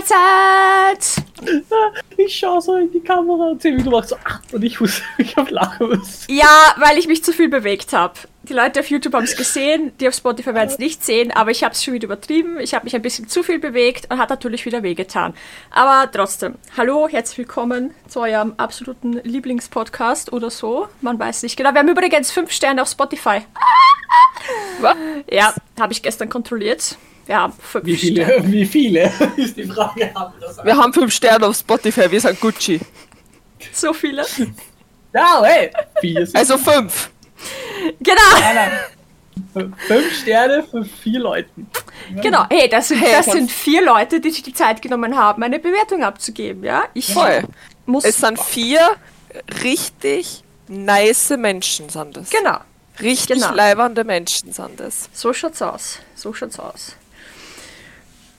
Mahlzeit! Ich schaue so in die Kamera und sehe, wie du machst so, ah, und ich muss mich auf lachen müssen. Ja, weil ich mich zu viel bewegt habe. Die Leute auf YouTube haben es gesehen, die auf Spotify werden es nicht sehen, aber ich habe es schon wieder übertrieben. Ich habe mich ein bisschen zu viel bewegt und hat natürlich wieder wehgetan. Aber trotzdem, hallo, herzlich willkommen zu eurem absoluten Lieblingspodcast oder so. Man weiß nicht genau. Wir haben übrigens fünf Sterne auf Spotify. Was? Ja, habe ich gestern kontrolliert. Wir haben fünf Wie viele, Sterne. wie viele ist die Frage. Haben wir das Wir haben fünf Sterne auf Spotify, wir sind Gucci. So viele. Ja, hey! Vier sind Also fünf. Genau, nein, nein. Fünf Sterne für vier Leuten. genau. Hey, das sind, Hey, das- sind vier Leute, die sich die Zeit genommen haben, eine Bewertung abzugeben. Ja, ich Voll. muss. Es sind vier richtig nice Menschen, sind das. genau. Richtig genau. leibernde Menschen sind das. So schaut's aus. So schaut's aus.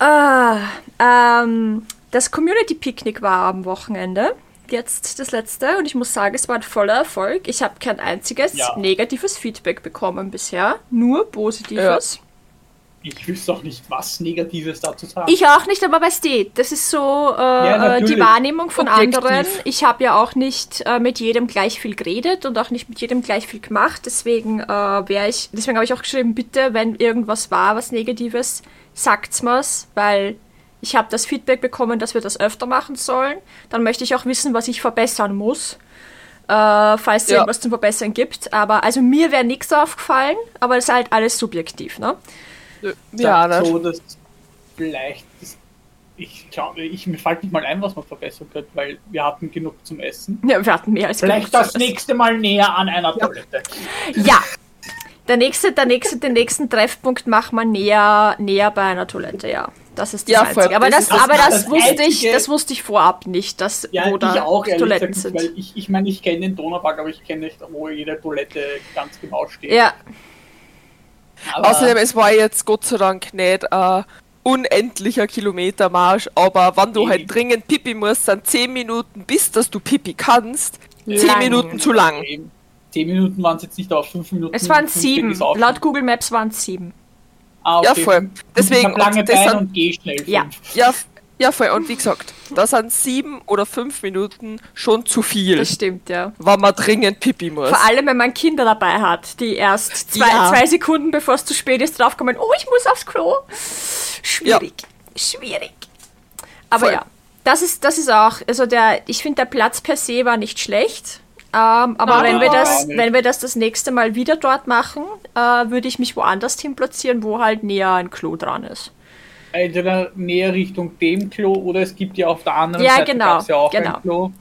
Ah, ähm, das Community Picnic war am Wochenende. Jetzt das letzte und ich muss sagen, es war ein voller Erfolg. Ich habe kein einziges Ja. negatives Feedback bekommen bisher, nur positives. Ich wüsste auch nicht, was Negatives dazu sagen. Ich auch nicht, aber weißt du, das ist so äh, Ja, äh, die. Wahrnehmung von Objektiv. anderen. Ich habe ja auch nicht äh, mit jedem gleich viel geredet und auch nicht mit jedem gleich viel gemacht. Deswegen äh, wäre ich, deswegen habe ich auch geschrieben, bitte, wenn irgendwas war, was Negatives, sagt's mir's, weil ich habe das Feedback bekommen, dass wir das öfter machen sollen. Dann möchte ich auch wissen, was ich verbessern muss. Äh, falls es Ja. irgendwas zum Verbessern gibt. Aber also mir wäre nichts aufgefallen, aber es ist halt alles subjektiv, ne? Ja, ne? so, dass vielleicht, das, ich glaube, ich, mir fällt nicht mal ein, was man verbessern könnte, weil wir hatten genug zum Essen. Ja, wir hatten mehr als Vielleicht genug das nächste Mal näher an einer Toilette. Ja. Der nächste, der nächste, den nächsten Treffpunkt macht man näher, näher bei einer Toilette, ja. Das ist das Ja. Einzige. Aber das, Das aber das, das wusste ich, Einzige- das wusste ich vorab nicht, dass Ja, wo ich da auch, Toiletten gesagt, sind. weil ich, ich meine, ich kenne den Donaupark, aber ich kenne nicht, wo jede Toilette ganz genau steht. Ja, aber Außerdem, es war jetzt Gott sei Dank nicht ein unendlicher Kilometermarsch, aber wenn du halt dringend Pipi musst, sind 10 Minuten, bis dass du Pipi kannst, 10 Lang. Minuten zu lang. eben, zehn Minuten waren es jetzt nicht, aber fünf Minuten. es waren fünf sieben. ist auch schon- Laut Google Maps waren es sieben. Ah, Ja, voll. Deswegen, ich lange das Beine und geh schnell. Ja. fünf. Ja, ja, voll. Und wie gesagt, da sind 7 oder 5 Minuten schon zu viel, Das stimmt, ja. wenn man dringend Pipi muss. Vor allem, wenn man Kinder dabei hat, die erst zwei, Ja. zwei Sekunden bevor es zu spät ist, draufkommen, oh, ich muss aufs Klo. Schwierig. Schwierig. Aber Voll. ja, das ist, das ist auch, also der, ich finde, der Platz per se war nicht schlecht. Ähm, aber wenn wir das, wenn wir das das nächste Mal wieder dort machen, äh, würde ich mich woanders hin platzieren, wo halt näher ein Klo dran ist. Entweder näher Richtung dem Klo oder es gibt ja auf der anderen Ja, Seite genau, ja auch genau. ein Klo.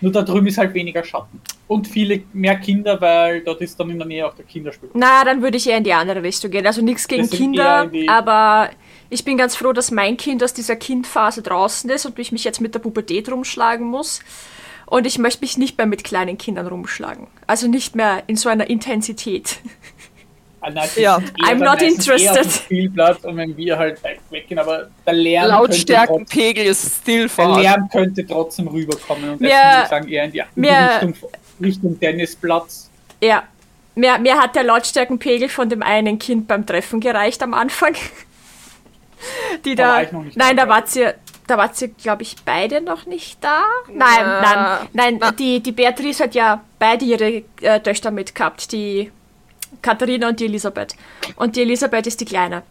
Nur da drüben ist halt weniger Schatten. Und viele mehr Kinder, weil dort ist dann in der Nähe auch der Kinderspielplatz. Na, dann würde ich eher in die andere Richtung gehen. Also nichts gegen Kinder, aber ich bin ganz froh, dass mein Kind aus dieser Kindphase draußen ist und ich mich jetzt mit der Pubertät rumschlagen muss. Und ich möchte mich nicht mehr mit kleinen Kindern rumschlagen. Also nicht mehr in so einer Intensität. Ah, Ja. I'm not interested. Spielplatz und wenn wir halt weggehen, aber der Lärm, könnte, Lautstärkenpegel ist still trotzdem, der. Lärm könnte trotzdem rüberkommen und deswegen würde ich sagen eher in die, mir- Richtung, Richtung Tennisplatz. Ja. Mir, mir hat der Lautstärkenpegel von dem einen Kind beim Treffen gereicht am Anfang. Die Da da. war ich noch nicht nein, da wart ihr, da wart ihr, glaube ich, beide noch nicht da. Nein, Na. nein, nein. Na. Die, die Beatrice hat ja beide ihre äh, Töchter mitgehabt, die Katharina und die Elisabeth. Und die Elisabeth ist die Kleine.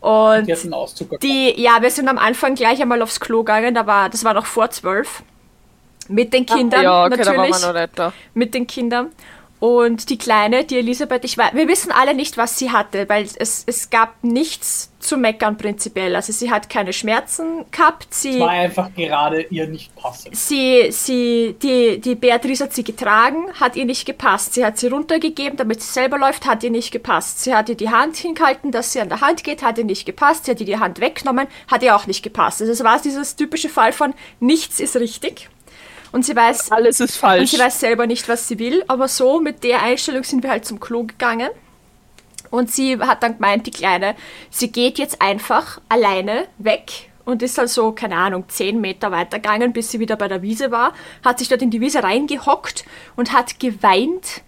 Und Die hat einen Auszug die, ja, wir sind am Anfang gleich einmal aufs Klo gegangen, da war, das war noch vor zwölf. Mit den Kindern ja, okay, da waren natürlich wir noch nicht da. mit den Kindern. Und die Kleine, die Elisabeth, ich weiß, wir wissen alle nicht, was sie hatte, weil es, es gab nichts zu meckern prinzipiell. Also sie hat keine Schmerzen gehabt, sie, war einfach gerade ihr nicht passend. sie, sie, die, die Beatrice hat sie getragen, hat ihr nicht gepasst. Sie hat sie runtergegeben, damit sie selber läuft, hat ihr nicht gepasst. Sie hat ihr die Hand hingehalten, dass sie an der Hand geht, hat ihr nicht gepasst. Sie hat ihr die Hand weggenommen, hat ihr auch nicht gepasst. Also es war dieses typische Fall von nichts ist richtig. Und sie weiß, Alles ist und falsch. sie weiß selber nicht, was sie will, aber so mit der Einstellung sind wir halt zum Klo gegangen. Und sie hat dann gemeint, die Kleine, sie geht jetzt einfach alleine weg und ist also, keine Ahnung, zehn Meter weitergegangen, bis sie wieder bei der Wiese war, hat sich dort in die Wiese reingehockt und hat geweint,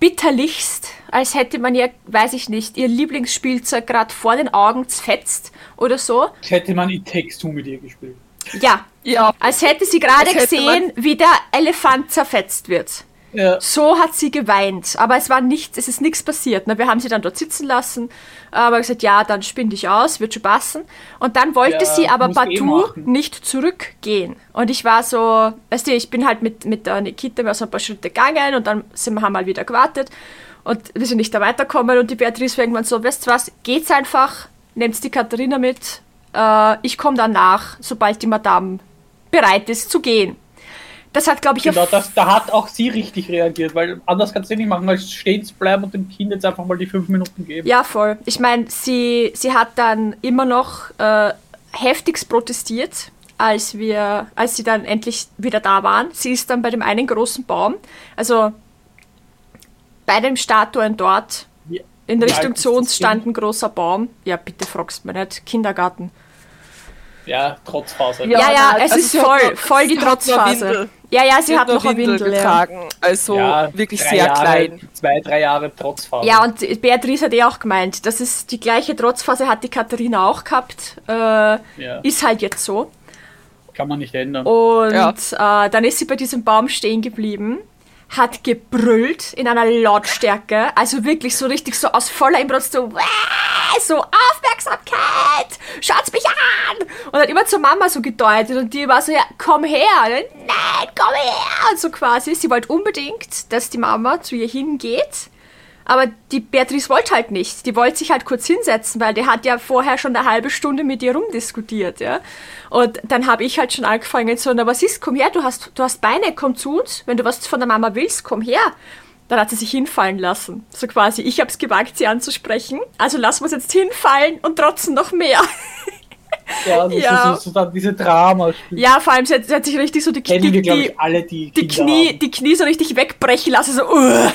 bitterlichst, als hätte man ihr, weiß ich nicht, ihr Lieblingsspielzeug gerade vor den Augen zfetzt oder so. Hätte man It Takes Two mit ihr gespielt. Ja, Ja, als hätte sie gerade gesehen, wie der Elefant zerfetzt wird. Ja. So hat sie geweint, aber es war nichts, es ist nichts passiert. Ne? Wir haben sie dann dort sitzen lassen, aber gesagt, ja, dann spinn dich aus, wird schon passen. Und dann wollte Ja, sie aber eh partout machen. nicht zurückgehen. Und ich war so, weißt du, ich bin halt mit, mit der Nikita wir sind ein paar Schritte gegangen und dann sind wir haben mal wieder gewartet und wir sind nicht da weitergekommen und die Beatrice war irgendwann so, weißt du was, geht's einfach, nehmt die Katharina mit, äh, ich komme dann nach, sobald die Madame bereit ist zu gehen. Das hat, glaube ich, Genau, das, da hat auch sie richtig reagiert, weil anders kannst du nicht machen, als stehen zu bleiben und dem Kind jetzt einfach mal die fünf Minuten geben. Ja, voll. Ich meine, sie, sie hat dann immer noch äh, heftigst protestiert, als wir, als sie dann endlich wieder da waren. Sie ist dann bei dem einen großen Baum, also bei den Statuen dort Wie- in Richtung ist zu uns stand ein großer Baum. Ja, bitte fragst mir nicht. Kindergarten. Ja, Trotzphase. Ja, ja, nein, es also ist voll, noch- voll die Trotzphase. Windel. Ja, ja, sie, Sie hat noch eine Windel. Ja. getragen, also Ja, wirklich sehr Jahre, klein. Zwei, drei Jahre Trotzphase. ja, und Beatrice hat eh auch gemeint, das ist die gleiche Trotzphase hat die Katharina auch gehabt. Äh, Ja. Ist halt jetzt so. Kann man nicht ändern. Und Ja. äh, dann ist sie bei diesem Baum stehen geblieben, hat gebrüllt in einer Lautstärke, also wirklich so richtig so aus voller Inbrunst so, so Aufmerksamkeit, schaut's mich an! Und hat immer zur Mama so gedeutet und die war so, ja, komm her, nein, komm her! Und so quasi, sie wollte unbedingt, dass die Mama zu ihr hingeht. Aber die Beatrice wollte halt nicht. Die wollte sich halt kurz hinsetzen, weil die hat ja vorher schon eine halbe Stunde mit ihr rumdiskutiert, ja. Und dann habe ich halt schon angefangen so, na was ist, komm her, du hast, du hast Beine, komm zu uns. Wenn du was von der Mama willst, komm her. Dann hat sie sich hinfallen lassen. So quasi, ich habe es gewagt, sie anzusprechen. Also lassen wir uns jetzt hinfallen und trotzdem noch mehr. ja, das ja. ist so, so dann diese Drama. ja, vor allem, sie hat, sie hat sich richtig so die, die, wir, die, ich, alle, die die, Knie, haben. die Knie so richtig wegbrechen lassen, so, uh.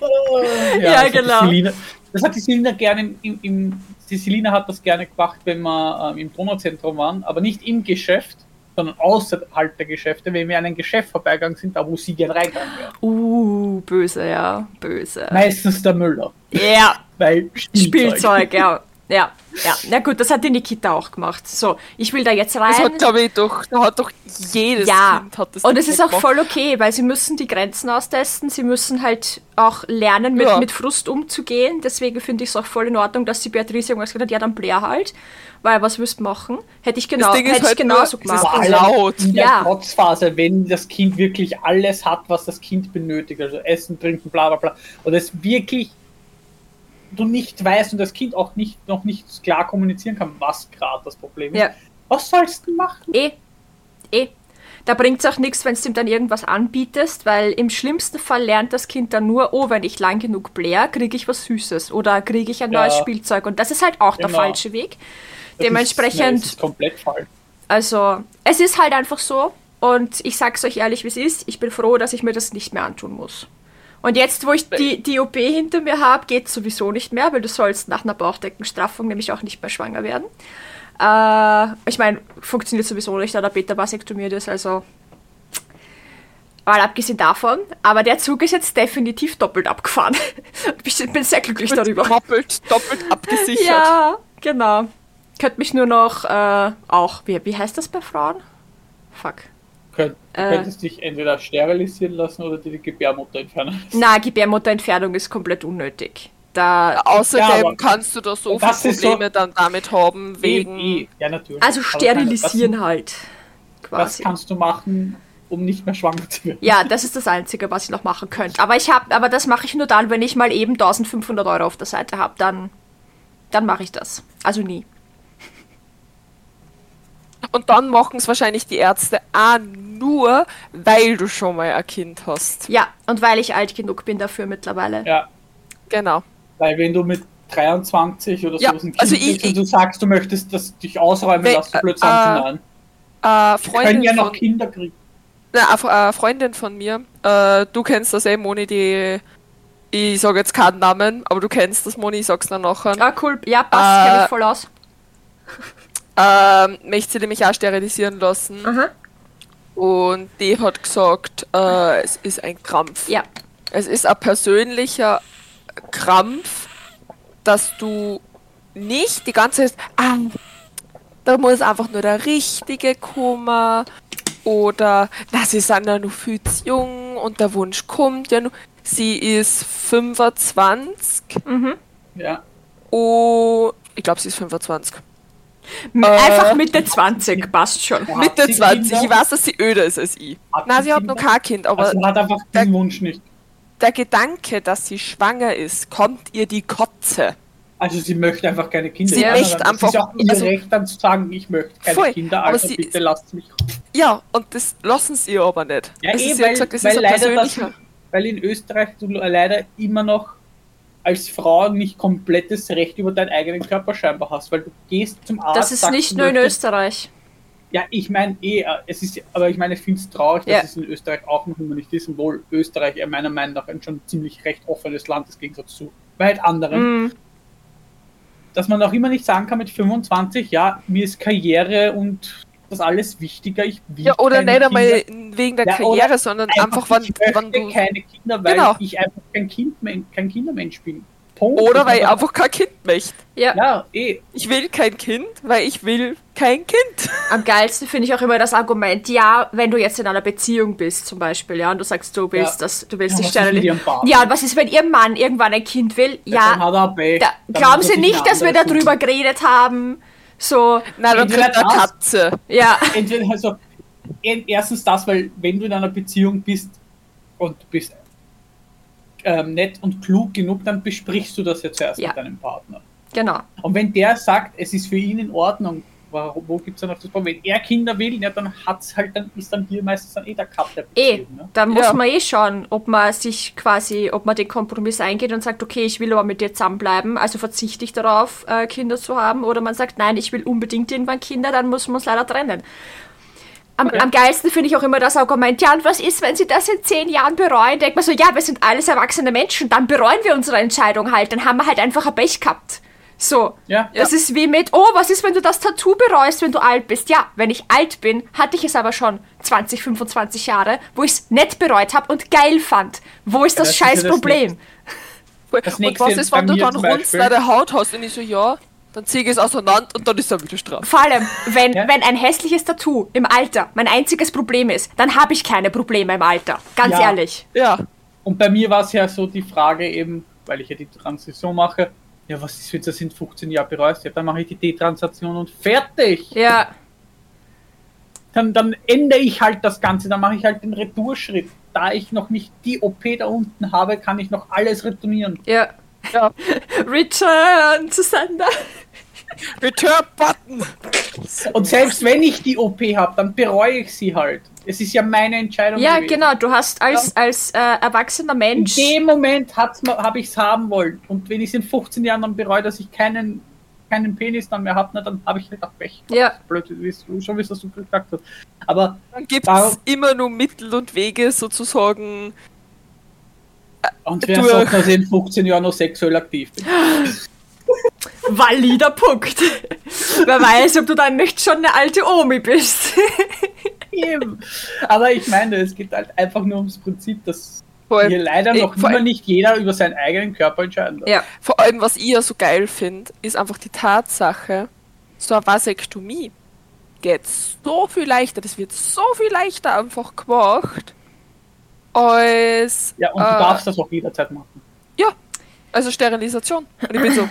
Ja, Ja, genau. Selina, das hat die Selina gerne im, im die Selina hat das gerne gemacht, wenn wir ähm, im Donauzentrum waren, aber nicht im Geschäft, sondern außerhalb der Geschäfte, wenn wir an ein Geschäft vorbeigegangen sind, da wo sie gerne reingegangen wäre. Uh, böse, ja, böse. Meistens der Müller, Ja, weil Spielzeug. Spielzeug, ja. Ja, ja. Na gut, das hat die Nikita auch gemacht. So, ich will da jetzt rein. Das hat, glaube ich, doch, da hat doch jedes ja, Kind hat das und es ist auch gemacht. voll okay, weil sie müssen die Grenzen austesten, sie müssen halt auch lernen, mit, Ja. mit Frust umzugehen. Deswegen finde ich es auch voll in Ordnung, dass die Beatrice irgendwas gesagt hat, ja, dann blär halt, weil was willst du machen? Hätte ich, genau, Ding ist hätte ich halt genauso nur, es ist gemacht. Vor allem laut. in der Ja. Trotzphase, wenn das Kind wirklich alles hat, was das Kind benötigt, also Essen, Trinken, bla bla bla, und es wirklich du nicht weißt und das Kind auch nicht noch nicht klar kommunizieren kann, was gerade das Problem ist. Ja. Was sollst du machen? Eh, eh. Da bringt es auch nichts, wenn du ihm dann irgendwas anbietest, weil im schlimmsten Fall lernt das Kind dann nur, oh, wenn ich lang genug blär, kriege ich was Süßes oder kriege ich ein Ja. neues Spielzeug. Und das ist halt auch der Genau. falsche Weg. Das Dementsprechend, Ist, ist komplett falsch. also, es ist halt einfach so. Und ich sag's euch ehrlich, wie es ist. Ich bin froh, dass ich mir das nicht mehr antun muss. Und jetzt, wo ich die, die OP hinter mir habe, geht's sowieso nicht mehr, weil du sollst nach einer Bauchdeckenstraffung nämlich auch nicht mehr schwanger werden. Äh, ich meine, funktioniert sowieso nicht, da der Beta vasektomiert ist, also mal abgesehen davon. Aber der Zug ist jetzt definitiv doppelt abgefahren. ich bin sehr glücklich darüber. Doppelt, doppelt abgesichert. Ja, genau. Könnte mich nur noch äh, auch, wie, wie heißt das bei Frauen? Fuck. Könnt, du Äh. könntest dich entweder sterilisieren lassen oder dir die Gebärmutter entfernen. lassen. Na, Gebärmutterentfernung ist komplett unnötig. Da, Außerdem Ja, kannst du da so Das viele ist so- Probleme dann damit haben, wegen. Eh. Ja, natürlich. also sterilisieren Das, halt. das Quasi. kannst du machen, um nicht mehr schwanger zu werden. Ja, das ist das Einzige, was ich noch machen könnte. Aber ich habe, aber das mache ich nur dann, wenn ich mal eben 1500 Euro auf der Seite habe, dann, dann mache ich das. Also nie. Und dann machen es wahrscheinlich die Ärzte auch nur, weil du schon mal ein Kind hast. Ja, und weil ich alt genug bin dafür mittlerweile. Ja, Genau. weil wenn du mit 23 oder Ja, so ein Kind also bist ich- und du sagst, du möchtest das dich ausräumen We- lassen, blöd äh, sagen Äh, äh, können Freundin, ja noch von, Kinder kriegen. na, eine Freundin von mir, äh, du kennst das eh, Moni, die. Ich sage jetzt keinen Namen, aber du kennst das, Moni, ich sag's dann nachher. Ah, cool. Ja, passt, Äh, kenn ich voll aus. Ähm, möchte sie nämlich auch sterilisieren lassen. Aha. Und die hat gesagt, äh, es ist ein Krampf. Ja. Es ist ein persönlicher Krampf, dass du nicht die ganze Zeit, ah, da muss einfach nur der Richtige kommen. Oder, na, sie sind ja noch viel zu jung und der Wunsch kommt ja noch. Sie ist 25 Ja. und ich glaube, sie ist 25. Einfach Mitte 20, passt schon. Hat Mitte sie 20. Kinder? Ich weiß, dass sie öder ist als ich. Hat Nein, sie hat noch kein Kind, aber Also man hat einfach der- den Wunsch nicht. der Gedanke, dass sie schwanger ist, kommt ihr die Kotze. Also sie möchte einfach keine Kinder. Sie Ja, möchte das einfach- ist auch ihr also- Recht dann zu sagen, ich möchte keine Voll, Kinder, aber also sie- bitte lasst mich. Ja, und das lassen sie ihr aber nicht. Ja, also eh, sie hat weil, gesagt, das weil leider das, weil in Österreich du leider immer noch als Frau nicht komplettes Recht über deinen eigenen Körper scheinbar hast, weil du gehst zum Arzt. Das ist nicht nur in Österreich. Ja, ich meine eh, äh, es ist, aber ich meine, ich finde es traurig, dass Ja. es in Österreich auch noch immer nicht ist, obwohl Österreich ja meiner Meinung nach ein schon ziemlich recht offenes Land ist, im Gegensatz zu weit anderen. Mhm. Dass man auch immer nicht sagen kann mit 25, ja, mir ist Karriere und das alles wichtiger, ich will Ja, oder keine nicht einmal Kinder. wegen der Ja, Karriere, sondern einfach, wann, wann du. keine Kinder, weil Genau. ich einfach kein Kind, kein Kindermensch bin. Punkt. Oder weil ich einfach kein Kind möchte. Ja. Ja, eh. Ich will kein Kind, weil ich will kein Kind. Am geilsten finde ich auch immer das Argument, ja, wenn du jetzt in einer Beziehung bist zum Beispiel, ja, und du sagst, du willst, Ja. das, du willst Ja, dich Partner? Ja, und was ist, wenn ihr Mann irgendwann ein Kind will? Ja, hat er Pech. da, Dann glauben Sie nicht, dass wir darüber geredet haben? So, Nein, dann Entweder kriegt er Katze. ja, Entweder also, erstens das, weil wenn du in einer Beziehung bist und du bist ähm, nett und klug genug, dann besprichst du das ja zuerst Ja. mit deinem Partner. genau. Und wenn der sagt, es ist für ihn in Ordnung, warum, wo gibt es dann noch das Problem? Wenn er Kinder will, ja, dann hat's halt, dann ist dann hier meistens dann eh der Cut der Eh, Beziehung. Ne? dann muss Ja. man eh schauen, ob man sich quasi, ob man den Kompromiss eingeht und sagt, okay, ich will aber mit dir zusammenbleiben, also verzichte ich darauf, äh, Kinder zu haben, oder man sagt, nein, ich will unbedingt irgendwann Kinder, dann muss man uns leider trennen. Am, Ja. am geilsten finde ich auch immer das Argument, ja, und was ist, wenn sie das in zehn Jahren bereuen? Denkt man so, ja, wir sind alles erwachsene Menschen, dann bereuen wir unsere Entscheidung halt, dann haben wir halt einfach ein Pech gehabt. So, Ja. das ist wie mit, oh, was ist, wenn du das Tattoo bereust, wenn du alt bist? Ja, wenn ich alt bin, hatte ich es aber schon 20, 25 Jahre, wo ich es nicht bereut habe und geil fand. Wo ist Ja, das das ist scheiß das Problem? Das und nächste was ist, wenn du dann Beispiel- deine Haut hast? Und ich so, ja, dann ziehe ich es auseinander und dann ist er wieder straff. Vor allem, wenn, Ja. wenn ein hässliches Tattoo im Alter mein einziges Problem ist, dann habe ich keine Probleme im Alter. Ganz Ja. ehrlich. Ja, Und bei mir war es ja so die Frage eben, weil ich ja die Transition mache, ja, was ist, wenn du das in 15 Jahren bereust? Ja, dann mache ich die Detransition und fertig. Ja, Dann, dann ändere ich halt das Ganze, dann mache ich halt den Retourschritt. Da ich noch nicht die OP da unten habe, kann ich noch alles retournieren. ja. ja. Return to Sender. Return Button. Und selbst wenn ich die OP habe, dann bereue ich sie halt. Es ist ja meine Entscheidung. Ja, gewesen. genau. Du hast als, als äh, erwachsener In Mensch. dem Moment habe ich es haben wollen. Und wenn ich es in 15 Jahren dann bereue, dass ich keinen, keinen Penis dann mehr habe, na, dann habe ich halt auch Pech. Ja. Blöd, wie du schon wie es du gesagt hast. Aber Dann gibt es immer nur Mittel und Wege sozusagen. und wer Durch. sagt, dass ich in 15 Jahren noch sexuell aktiv bin? Valider Punkt. Wer weiß, ob du dann nicht schon eine alte Omi bist. Eben. Aber ich meine, es geht halt einfach nur ums Prinzip, dass Vor allem, hier leider noch vor immer nicht jeder über seinen eigenen Körper entscheiden darf. ja. vor allem, was ich ja so geil finde, ist einfach die Tatsache, so eine Vasektomie geht so viel leichter, das wird so viel leichter einfach gemacht, als. Ja, und du äh, darfst das auch jederzeit machen. Ja, also Sterilisation. Und ich bin so,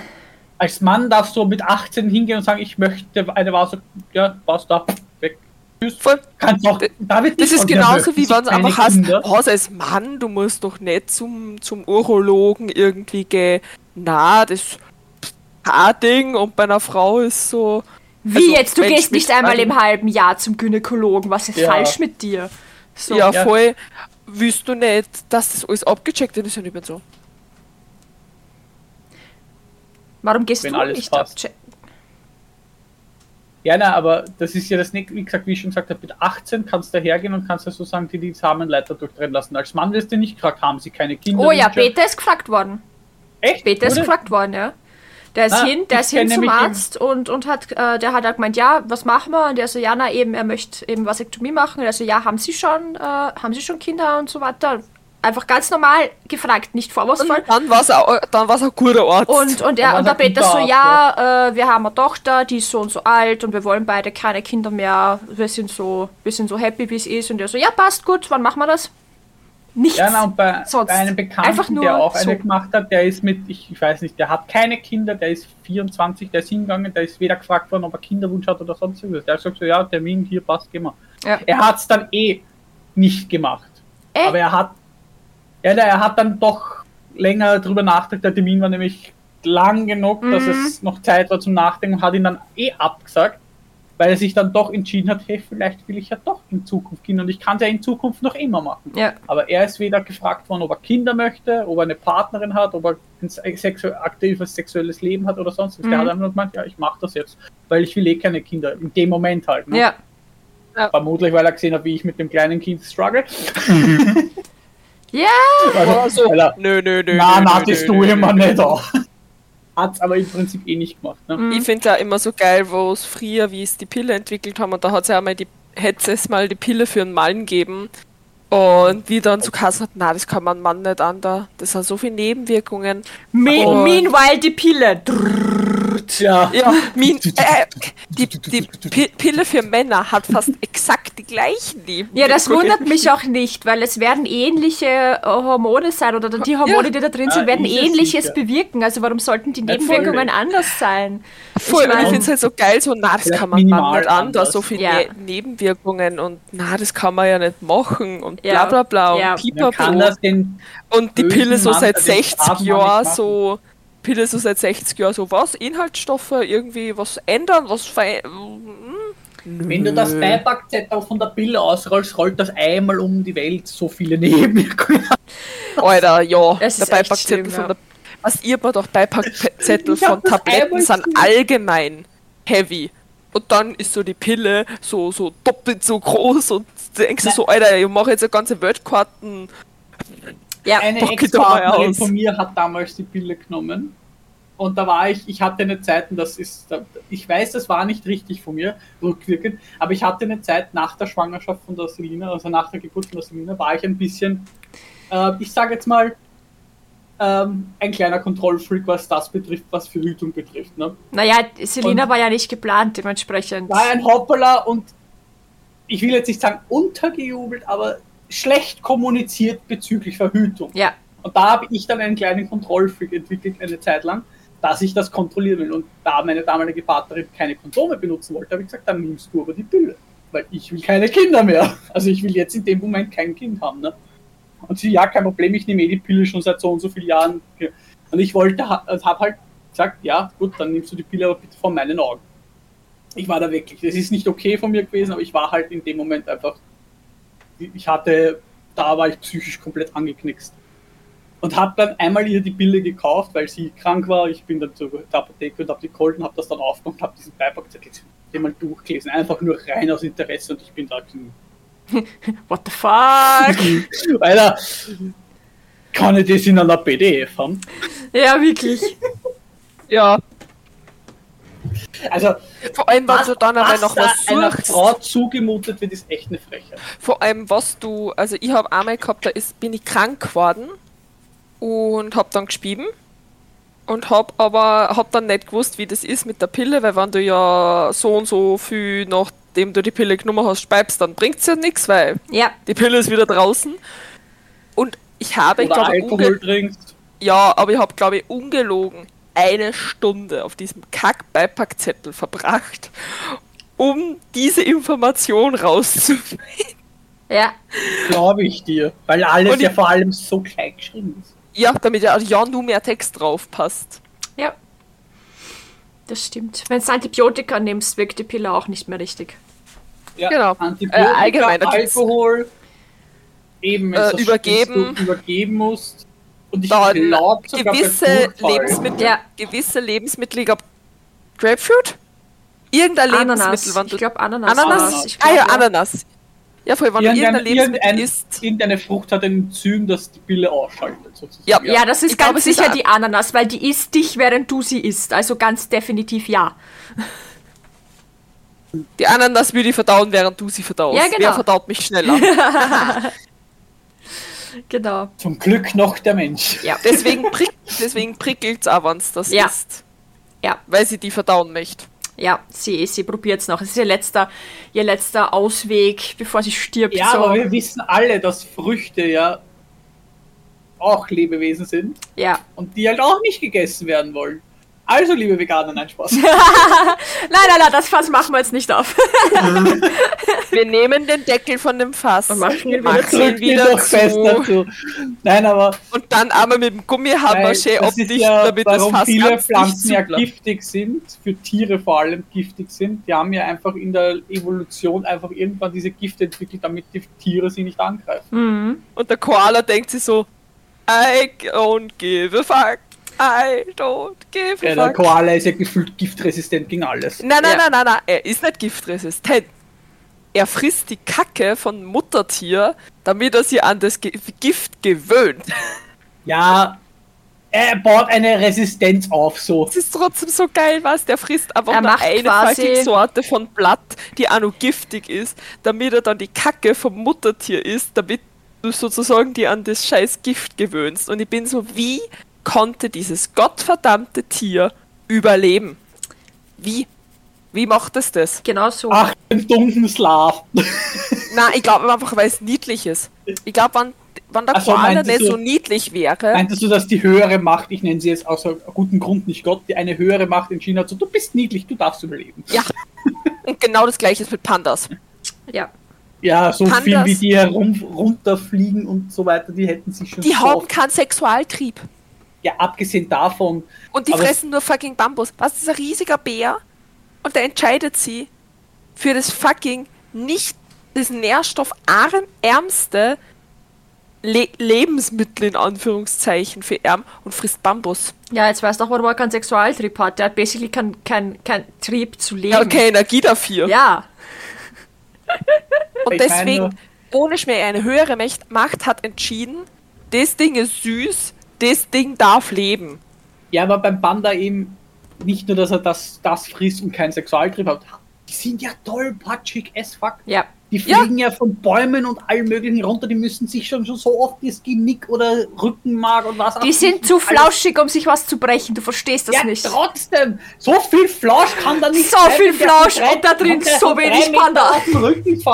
Als Mann darfst du mit 18 hingehen und sagen, ich möchte eine Vase, ja, was da, weg. Tschüss. voll. Kannst auch, da wird Das ist genauso wie wenn es keine einfach Kinder. was als Mann, du musst doch nicht zum, zum Urologen irgendwie gehen. Na, das ist kein Ding und bei einer Frau ist so. Wie Also, jetzt? Du Mensch gehst nicht einmal im halben Jahr zum Gynäkologen. Was ist Ja. falsch mit dir? So. ja, ja. voll. Wüsst du nicht, dass das alles abgecheckt ist? Ja, nicht mehr so. Warum gehst Wenn du alles nicht passt. abchecken? Ja, na, aber das ist ja das nicht, wie gesagt, wie ich schon gesagt habe, mit 18 kannst du hergehen und kannst ja so sagen, die die Samenleiter durchtrennen lassen. Als Mann wirst du nicht gefragt, haben sie keine Kinder. Oh ja? Peter ist gefragt worden. Echt? Peter ist gefragt worden, ja. Der ist Ah, hin, der ist hin zum Arzt und, und hat, äh, der hat halt gemeint, ja, was machen wir? Und der so, ja, na eben, er möchte eben Vasektomie machen. Und er so, ja, haben Sie schon, äh, haben Sie schon Kinder und so weiter? Einfach ganz normal gefragt, nicht vorwurfsvoll. Dann war es auch, dann war's ein guter Ort. Und, und, er, und der ein Peter so, ja, äh, wir haben eine Tochter, die ist so und so alt und wir wollen beide keine Kinder mehr. Wir sind so, wir sind so happy, wie es ist. Und er so, ja, passt gut, wann machen wir das? Nichts. Ja, na, und bei, Sonst. bei einem Bekannten, Einfach nur der auch so. eine gemacht hat, der ist mit, ich, ich weiß nicht, der hat keine Kinder, der ist 24, der ist hingegangen, der ist weder gefragt worden, ob er Kinderwunsch hat oder sonst irgendwas. Der hat gesagt so, ja, Termin hier passt, geh mal. Ja. Er hat es dann eh nicht gemacht. Äh? Aber er hat, ja, na, er hat dann doch länger drüber nachgedacht. Der Termin war nämlich lang genug, dass Mhm. es noch Zeit war zum Nachdenken und hat ihn dann eh abgesagt, weil er sich dann doch entschieden hat, hey, vielleicht will ich ja doch in Zukunft Kinder und ich kann es ja in Zukunft noch immer machen. Ja. Aber er ist weder gefragt worden, ob er Kinder möchte, ob er eine Partnerin hat, ob er ein sexu aktives sexuelles Leben hat oder sonst was. Der Mhm. hat einfach nur gemeint, ja, ich mache das jetzt, weil ich will eh keine Kinder. In dem Moment halt. Ne? ja. Vermutlich, weil er gesehen hat, wie ich mit dem kleinen Kind struggle. Ja, Also, er, nö, nö, nö. na, nö, na, nö, das nö, tue ich nö, mir nicht auch. Hat's aber im Prinzip eh nicht gemacht. Ne? Ich finde ja immer so geil, wo es früher, wie es die Pille entwickelt haben, und da hat es ja einmal die, hätte es mal die Pille für einen Mann gegeben. Und wie dann so Kassen hat, na, das kann man Mann nicht an, da. Das hat so viele Nebenwirkungen. Me Und- meanwhile die Pille. Ja. Ja, min, äh, die, die Pi- Pille für Männer hat fast exakt die gleichen Nebenwirkungen. Ja, das wundert mich auch nicht, weil es werden ähnliche äh, Hormone sein oder die Hormone, die da drin sind, Ja, werden es ähnliches sicher. bewirken. Also warum sollten die Ja. Nebenwirkungen anders sein? Voll, Ich und ich mein- finde es halt so geil, so, na, das kann man Mann nicht an, da anders. so viele Ja. ne Nebenwirkungen und na, das kann man ja nicht machen und Ja. bla bla bla und Ja. Kann pipapo. Und die Pille so seit also das 60 darf man nicht Jahren so, Pille so seit 60 Jahren so, was? Inhaltsstoffe, irgendwie was ändern, was verändern? Wenn du das Beipackzettel von der Pille ausrollst, rollt das einmal um die Welt so viele Nebenwirkungen. Alter, ja, Das der Beipackzettel schlimm, von ja. der. Was ihr mir doch Beipackzettel von Tabletten sind allgemein heavy. Und dann ist so die Pille so, so doppelt so groß und du denkst du so, Alter, ich mache jetzt eine ganze Weltkarten. Ja, Eine Ex-Partnerin von mir hat damals die Pille genommen. Und da war ich, ich hatte eine Zeit, und das ist, ich weiß, das war nicht richtig von mir, rückwirkend, aber ich hatte eine Zeit nach der Schwangerschaft von der Selina, also nach der Geburt von der Selina, war ich ein bisschen, äh, ich sage jetzt mal, ähm, ein kleiner Kontrollfreak, was das betrifft, was Verhütung betrifft. Ne? naja, Selina Und- war ja nicht geplant, dementsprechend. war ein Hoppala und ich will jetzt nicht sagen untergejubelt, aber schlecht kommuniziert bezüglich Verhütung. Ja, Und da habe ich dann einen kleinen Kontrollfreak entwickelt, eine Zeit lang, dass ich das kontrollieren will. Und da meine damalige Partnerin keine Kondome benutzen wollte, habe ich gesagt, dann nimmst du aber die Pille. Weil ich will keine Kinder mehr. Also ich will jetzt in dem Moment kein Kind haben. Ne? Und sie, ja, kein Problem, ich nehme eh die Pille schon seit so und so vielen Jahren. Und ich wollte, habe halt gesagt, ja, gut, dann nimmst du die Pille aber bitte von meinen Augen. Ich war da wirklich, das ist nicht okay von mir gewesen, aber ich war halt in dem Moment einfach, ich hatte, da war ich psychisch komplett angeknickst. Und habe dann einmal ihr die Pille gekauft, weil sie krank war. Ich bin dann zur Apotheke und habe die geholt und habe das dann aufgemacht, habe diesen Beipackzettel den mal durchgelesen. Einfach nur rein aus Interesse und ich bin da what the fuck? Alter, kann ich das in einer PDF haben? ja, wirklich. Ja, Also, vor allem, wenn du dann einmal was noch was einer suchst. Frau zugemutet wird, ist echt eine Frechheit. Vor allem, was du, also ich habe einmal gehabt, da ist, bin ich krank geworden und habe dann gespieben und habe aber hab dann nicht gewusst, wie das ist mit der Pille, weil wenn du ja so und so viel nachdem du die Pille genommen hast, speibst, dann bringt's ja nichts, weil Ja, die Pille ist wieder draußen. Und ich habe, ich Oder glaube, Alkohol trinkst. ja, aber ich habe, glaube ich, ungelogen eine Stunde auf diesem Kack-Beipackzettel verbracht, um diese Information rauszufinden. ja. Glaube ich dir. Weil alles Und ja ich- vor allem so klein geschrieben ist. Ja, damit ja, ja nur mehr Text drauf passt. Ja. Das stimmt. Wenn du Antibiotika nimmst, wirkt die Pille auch nicht mehr richtig. Ja, Genau. Antibiotika, Äh, allgemein, Alkohol, eben Äh, übergeben. Übergeben musst. Und ich glaube gewisse. Lebensmittel, Ja. gewisse Lebensmittel, ich glaub, Grapefruit? Irgendein Ananas. Lebensmittel, wenn Ich glaube Ananas. Ananas? Ich ah glaub, ja, Ananas. Ja, voll, wenn du Irgendein, irgendein Lebensmittel irgendein, isst. irgendeine Frucht hat ein Enzym, das die Pille ausschaltet. Sozusagen. Ja. Ja, das ist Ich ganz ist sicher ein- die Ananas, weil die isst dich, während du sie isst. Also ganz definitiv ja. Die Ananas will ich verdauen, während du sie verdaust. Ja, genau. Wer verdaut mich schneller? Genau. Zum Glück noch der Mensch. Ja. Deswegen, prick, deswegen prickelt es auch, wenn es das Ja. ist. Ja. Weil sie die verdauen möchte. Ja, sie, sie probiert es noch. Es ist ihr letzter, ihr letzter Ausweg, bevor sie stirbt. Ja, so. aber wir wissen alle, dass Früchte ja auch Lebewesen sind ja. und die halt auch nicht gegessen werden wollen. Also, liebe Veganer, nein, Spaß. Nein, nein, nein, das Fass machen wir jetzt nicht auf. Wir nehmen den Deckel von dem Fass, Und machen ihn wieder ihn wieder doch fest zu dazu. Nein, aber und dann einmal mit dem Gummihammer schön abdichten, ja, damit das warum Fass viele ganz Pflanzen ja giftig sind, für Tiere vor allem giftig sind. Die haben ja einfach in der Evolution einfach irgendwann diese Gifte entwickelt, damit die Tiere sie nicht angreifen. mhm. Und der Koala denkt sich so, I don't give a fuck, I don't give Ja, a der fuck. Koala ist ja gefühlt giftresistent gegen alles. Nein, nein, Ja. nein, nein, nein, er ist nicht giftresistent. Er frisst die Kacke von Muttertier, damit er sie an das Gift gewöhnt. Ja, er baut eine Resistenz auf, so. Das ist trotzdem so geil, was? Der frisst einfach Er macht eine fucking Sorte von Blatt, die auch noch giftig ist, damit er dann die Kacke vom Muttertier isst, damit du sozusagen die an das scheiß Gift gewöhnst. Und ich bin so, wie konnte dieses gottverdammte Tier überleben? Wie? Wie macht es das? Genau so. Ach, ein dunklen Slav. Na, ich glaube einfach, weil es niedlich ist. Ich glaube, wenn, wenn der Ach so, Koala nicht so niedlich wäre, Meintest du, dass die höhere Macht, ich nenne sie jetzt aus einem guten Grund nicht Gott, die eine höhere Macht entschieden hat, so, du bist niedlich, du darfst überleben. ja. Und genau das gleiche ist mit Pandas. Ja. Ja, so Pandas- viel wie die herum runterfliegen und so weiter, die hätten sich schon Die so haben keinen Sexualtrieb. Ja, abgesehen davon, Und die fressen nur fucking Bambus. Was ist ein riesiger Bär? Und der entscheidet sie für das fucking nicht das nährstoffärmste Le Lebensmittel in Anführungszeichen für Arm und frisst Bambus. Ja, jetzt weißt du auch, warum er keinen Sexualtrieb hat. Der hat basically keinen kein, kein Trieb zu leben. Ja, okay, Energie dafür. Ja. und deswegen, ohne Schmäh, eine höhere Macht Macht hat entschieden, das Ding ist süß, das Ding darf leben. ja, aber beim Panda eben nicht nur, dass er das, das frisst und keinen Sexualtrieb hat, die sind ja tollpatschig as fuck. Ja. Die Ja. fliegen ja. von Bäumen und allem möglichen runter, die müssen sich schon, schon so oft das Genick oder Rückenmark und was auch Die sind zu flauschig, um sich was zu brechen. Du verstehst das Ja, nicht. trotzdem. So viel Flausch kann da nicht So sein, viel Flausch und da drin so wenig Panda. auf den Rücken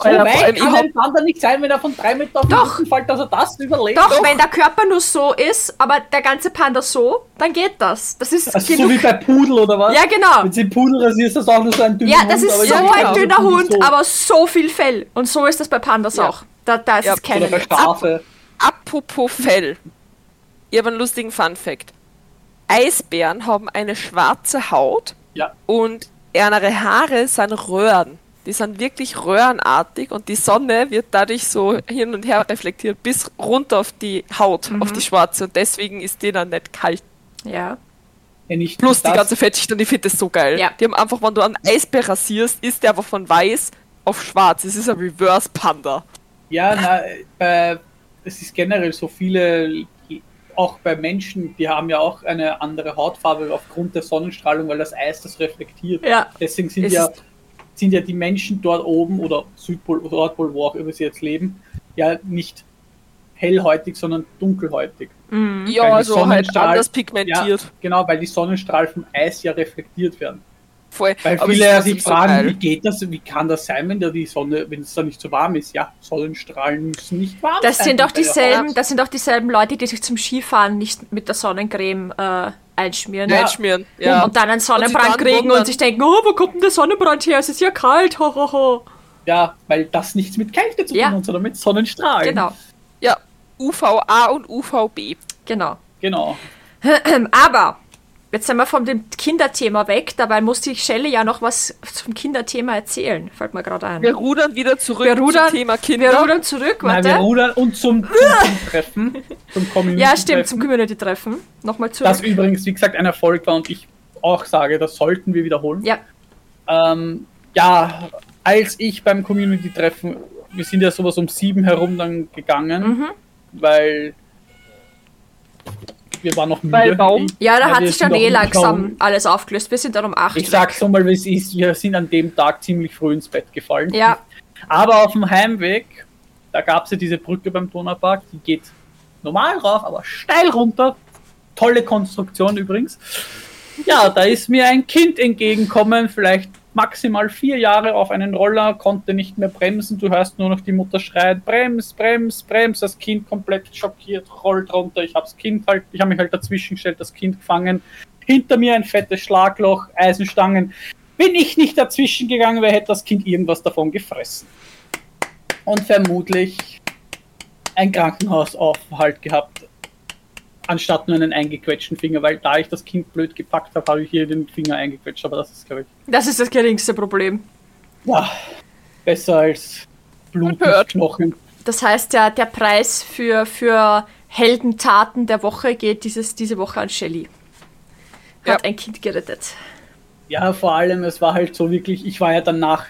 fällt. So kann ein Panda nicht sein, wenn er von drei Meter auf den Doch. Fällt, dass er das überlebt. Doch, wenn der Körper nur so ist, aber der ganze Panda so, dann geht das. Das ist Also so genug. wie bei Pudel oder was? Ja, genau. Wenn sie Pudel rasierst, ist das auch nur so ein dünner Ja, Hund. das ist aber so ja, genau. ein dünner das ist Hund, so. aber so viel Fell. Und so ist das bei Pandas Ja. auch. Da, da ist Ja, es keine. Schafe. Apropos Fell. Ich habe einen lustigen Fun Fact. Eisbären haben eine schwarze Haut Ja. und ihre Haare sind Röhren. Die sind wirklich röhrenartig und die Sonne wird dadurch so hin und her reflektiert bis runter auf die Haut, Mhm. auf die schwarze und deswegen ist die dann nicht kalt. Ja. Plus die ganze Fettschicht und ich finde das so geil. Ja. Die haben einfach, wenn du einen Eisbär rasierst, ist der einfach von weiß auf schwarz. Es ist ein Reverse Panda. Ja, na, bei, es ist generell so viele, auch bei Menschen, die haben ja auch eine andere Hautfarbe aufgrund der Sonnenstrahlung, weil das Eis das reflektiert. Ja. Deswegen sind Es ja, ist- sind ja die Menschen dort oben oder Südpol oder Nordpol, wo auch immer sie jetzt leben, ja nicht hellhäutig, sondern dunkelhäutig. Mhm. Ja, Weil die also halt anders Ja, pigmentiert. genau, weil die Sonnenstrahlen vom Eis ja reflektiert werden. Voll. Weil Aber viele sich so fragen, geil. wie geht das, wie kann das sein, wenn da die Sonne, wenn es da nicht so warm ist? Ja, Sonnenstrahlen müssen nicht warm Das sein. sind auch dieselben, das sind auch dieselben Leute, die sich zum Skifahren nicht mit der Sonnencreme äh, einschmieren. Ja. Einschmieren. Ja. Und dann einen Sonnenbrand dann kriegen wundern. und sich denken, oh, wo kommt denn der Sonnenbrand her? Es ist ja kalt, ho, ho, ho. Ja, weil das nichts mit Kälte zu tun Ja. hat, sondern mit Sonnenstrahlen. Genau, ja, UVA und UVB. genau. Genau. Aber, jetzt sind wir von dem Kinderthema weg, dabei musste ich Shelley ja noch was zum Kinderthema erzählen, fällt mir gerade ein. Wir rudern wieder zurück Wir rudern, zum Thema Kinder. wir rudern zurück, Nein, wir warte. rudern und zum, zum, zum Treffen, zum Community Ja, stimmt, zum Community-Treffen. Nochmal zurück. Das übrigens, wie gesagt, ein Erfolg war und ich auch sage, das sollten wir wiederholen. ja, Ähm, ja, als ich beim Community-Treffen, wir sind ja sowas um sieben herum dann gegangen, Mhm. weil wir waren noch müde. Weil Baum. Ich- ja da hat sich dann eh langsam alles aufgelöst. Wir sind dann um 8 Ich sag's so mal, wie es ist, wir sind an dem Tag ziemlich früh ins Bett gefallen. Ja, Aber auf dem Heimweg da gab es ja diese Brücke beim Donaupark, die geht normal rauf, aber steil runter. Tolle Konstruktion übrigens. Ja, da ist mir ein Kind entgegenkommen, vielleicht maximal vier Jahre auf einen Roller, konnte nicht mehr bremsen. Du hörst nur noch die Mutter schreien: Brems, Brems, Brems. Das Kind komplett schockiert, rollt runter. Ich habe das Kind halt, ich habe mich halt dazwischen gestellt, das Kind gefangen. Hinter mir ein fettes Schlagloch, Eisenstangen. Wenn ich nicht dazwischen gegangen wäre, hätte das Kind irgendwas davon gefressen. Und vermutlich ein Krankenhausaufhalt gehabt, anstatt nur einen eingequetschten Finger, weil da ich das Kind blöd gepackt habe, habe ich hier den Finger eingequetscht, aber das ist, glaube ich, Das ist das geringste Problem. ja, besser als. Blutknochen. Das heißt, der, der Preis für, für Heldentaten der Woche geht dieses, diese Woche an Shelly. Hat Ja. ein Kind gerettet. Ja, vor allem, es war halt so wirklich, ich war ja danach,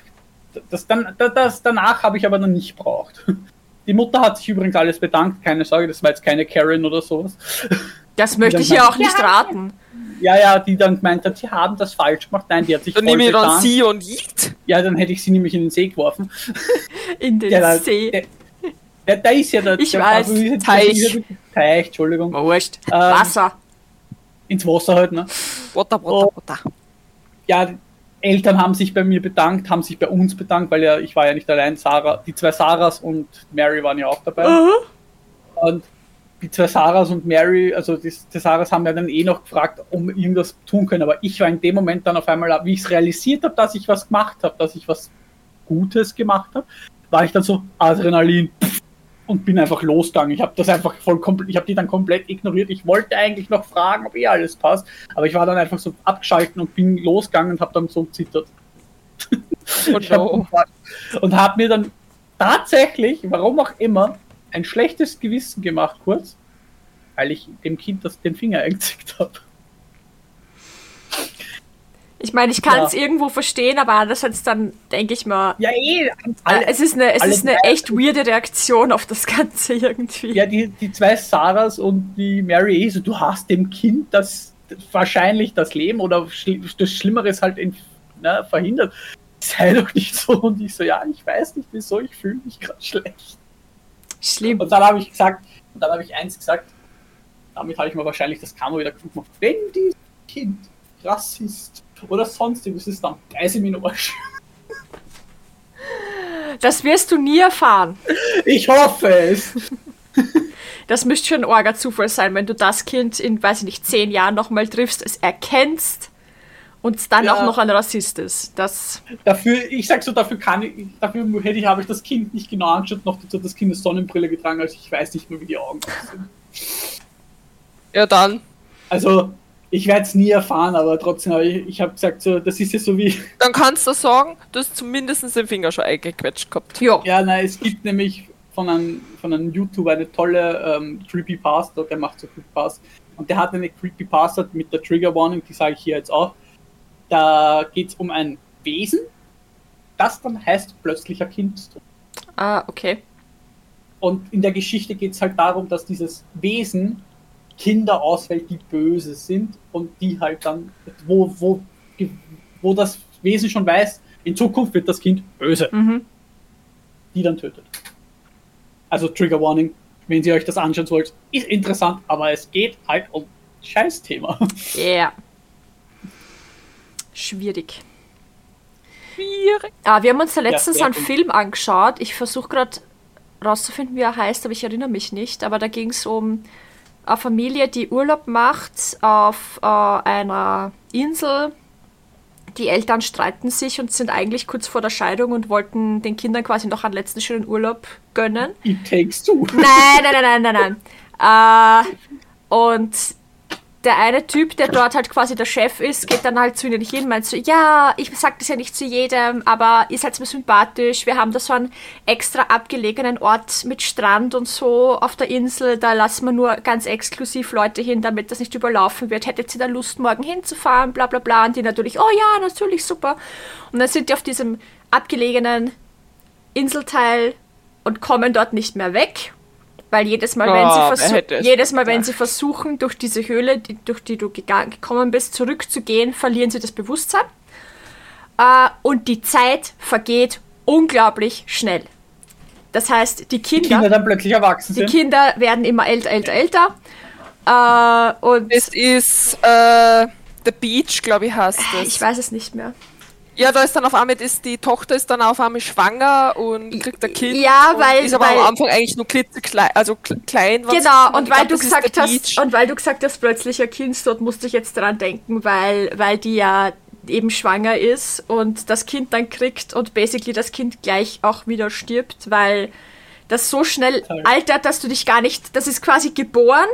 das, dann, das, das danach habe ich aber dann nicht braucht. Die Mutter hat sich übrigens alles bedankt, keine Sorge, das war jetzt keine Karen oder sowas. Das möchte ich ja auch nicht raten. Ja, ja, die dann gemeint hat, sie haben das falsch gemacht. Nein, die hat sich Dann nehme ich dann sie und Yeet. Ja, dann hätte ich sie nämlich in den See geworfen. In den Ja, da, See. der, der, da ist ja der, Ich der weiß, der- Teich. der- Teich, Entschuldigung. Wurscht. Ähm, Wasser. Ins Wasser halt, ne? Butter, Butter, Oh. Butter. ja, die Eltern haben sich bei mir bedankt, haben sich bei uns bedankt, weil ja, ich war ja nicht allein, Sarah, die zwei Sarahs und Mary waren ja auch dabei. Und die zwei Sarahs und Mary, also die, die Sarahs haben ja dann eh noch gefragt, um irgendwas tun können, aber ich war in dem Moment dann auf einmal, wie ich es realisiert habe, dass ich was gemacht habe, dass ich was Gutes gemacht habe, war ich dann so Adrenalin pff, und bin einfach losgegangen. Ich habe das einfach voll komplett, ich habe die dann komplett ignoriert. Ich wollte eigentlich noch fragen, ob eh alles passt, aber ich war dann einfach so abgeschalten und bin losgegangen und habe dann so zittert. Oh no. und habe mir dann tatsächlich, warum auch immer, ein schlechtes Gewissen gemacht kurz, weil ich dem Kind das, den Finger eingezickt habe. Ich meine, ich kann es Ja. irgendwo verstehen, aber andererseits dann denke ich mal, Ja, eh. äh, Alle, es ist eine, es ist eine echt weirde Reaktion auf das Ganze irgendwie. ja, die, die zwei Sarahs und die Mary eh so, du hast dem Kind das wahrscheinlich das Leben oder das Schlimmeres halt in, ne, verhindert. Sei doch nicht so. Und ich so, ja, ich weiß nicht wieso, ich fühle mich gerade schlecht. Schlimm. Und dann habe ich gesagt, und dann habe ich eins gesagt, damit habe ich mir wahrscheinlich das Kamo wieder gefunden. Wenn dieses Kind Rassist oder sonstiges ist, dann beiße ich mir in den Arsch. Das wirst du nie erfahren. Ich hoffe es. Das müsste schon ein orger Zufall sein, wenn du das Kind in, weiß ich nicht, zehn Jahren nochmal triffst, es erkennst und es dann Ja. auch noch ein Rassist ist. Das, Dafür, ich sag so, dafür kann ich, dafür hätte ich, habe ich das Kind nicht genau angeschaut, noch dazu hat das Kind eine Sonnenbrille getragen, also ich weiß nicht mehr, wie die Augen aussehen. Ja, dann. Also, ich werde es nie erfahren, aber trotzdem habe ich, ich habe gesagt, so, das ist ja so wie, Dann kannst du sagen, du hast zumindest den Finger schon eingequetscht gehabt. ja. Ja, nein, es gibt nämlich von einem, von einem YouTuber eine tolle ähm, Creepypasta, der macht so Creepypasta. Und der hat eine Creepypasta mit der Trigger Warning, die sage ich hier jetzt auch. Da geht es um ein Wesen, das dann heißt plötzlicher Kindstod. Ah, okay. Und in der Geschichte geht es halt darum, dass dieses Wesen Kinder auswählt, die böse sind und die halt dann, wo, wo, wo das Wesen schon weiß, in Zukunft wird das Kind böse Mhm. die dann tötet. Also Trigger Warning, wenn ihr euch das anschauen wollt, ist interessant, aber es geht halt um Scheißthema. Ja. Schwierig. Schwierig. Ah, wir haben uns da letztens sehr einen. Film angeschaut. Ich versuche gerade rauszufinden, wie er heißt, aber ich erinnere mich nicht. Aber da ging es um eine Familie, die Urlaub macht auf äh, einer Insel. Die Eltern streiten sich und sind eigentlich kurz vor der Scheidung und wollten den Kindern quasi noch einen letzten schönen Urlaub gönnen. It takes two. Nein, nein, nein, nein, nein, nein. Äh, und der eine Typ, der dort halt quasi der Chef ist, geht dann halt zu ihnen hin, meint so, ja, ich sag das ja nicht zu jedem, aber ihr seid mir sympathisch, wir haben da so einen extra abgelegenen Ort mit Strand und so auf der Insel, da lassen wir nur ganz exklusiv Leute hin, damit das nicht überlaufen wird. Hättet ihr da Lust, morgen hinzufahren, bla bla bla, und die natürlich, oh ja, natürlich, super. Und dann sind die auf diesem abgelegenen Inselteil und kommen dort nicht mehr weg. Weil jedes Mal, wenn Ah, sie, es jedes Mal, wenn sie versuchen, durch diese Höhle, die, durch die du gekommen bist, zurückzugehen, verlieren sie das Bewusstsein. Äh, und die Zeit vergeht unglaublich schnell. Das heißt, die Kinder, Kinder dann plötzlich erwachsen die sind. Kinder werden immer älter, älter, älter. Äh, und Es ist äh, The Beach, glaube ich, heißt es. ich weiß es nicht mehr. Ja, da ist dann auf einmal, ist, die Tochter ist dann auf einmal schwanger und kriegt ein Kind. Ja, und weil- Ist aber weil- am Anfang eigentlich nur klitzeklein, also kle- klein. was- Genau, und weil glaub, du gesagt hast, Beach. und weil du gesagt hast, plötzlich ein Kindstod, musste ich jetzt dran denken, weil, weil die ja eben schwanger ist und das Kind dann kriegt und basically das Kind gleich auch wieder stirbt, weil das so schnell altert, dass du dich gar nicht, das ist quasi geboren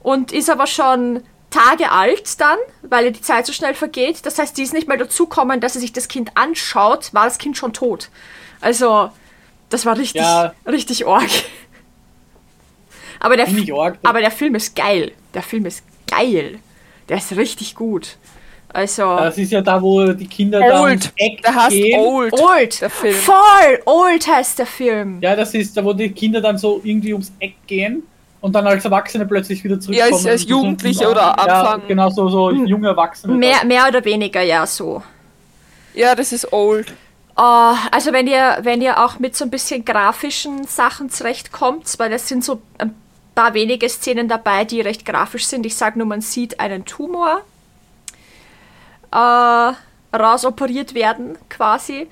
und ist aber schon Tage alt dann, weil die Zeit so schnell vergeht. Das heißt, die ist nicht mal dazukommen, dass sie sich das Kind anschaut, war das Kind schon tot. Also, das war richtig, Ja. richtig arg. Aber der, arg. aber der Film ist geil. Der Film ist geil. Der ist richtig gut. Also. Das ist ja da, wo die Kinder dann ums Old. Eck Der heißt gehen. Old. Old. Der Film. Voll. Old heißt der Film. Ja, das ist da, wo die Kinder dann so irgendwie ums Eck gehen und dann als Erwachsene plötzlich wieder zurückkommen. als- als so- Jugendliche oder ja, Anfang- Genau, so, so junge Erwachsene. Mehr, mehr oder weniger, ja, so. Ja, das ist Old. Äh, also wenn ihr, wenn ihr auch mit so ein bisschen grafischen Sachen zurechtkommt, weil es sind so ein paar wenige Szenen dabei, die recht grafisch sind. Ich sage nur, man sieht einen Tumor äh, rausoperiert werden, quasi.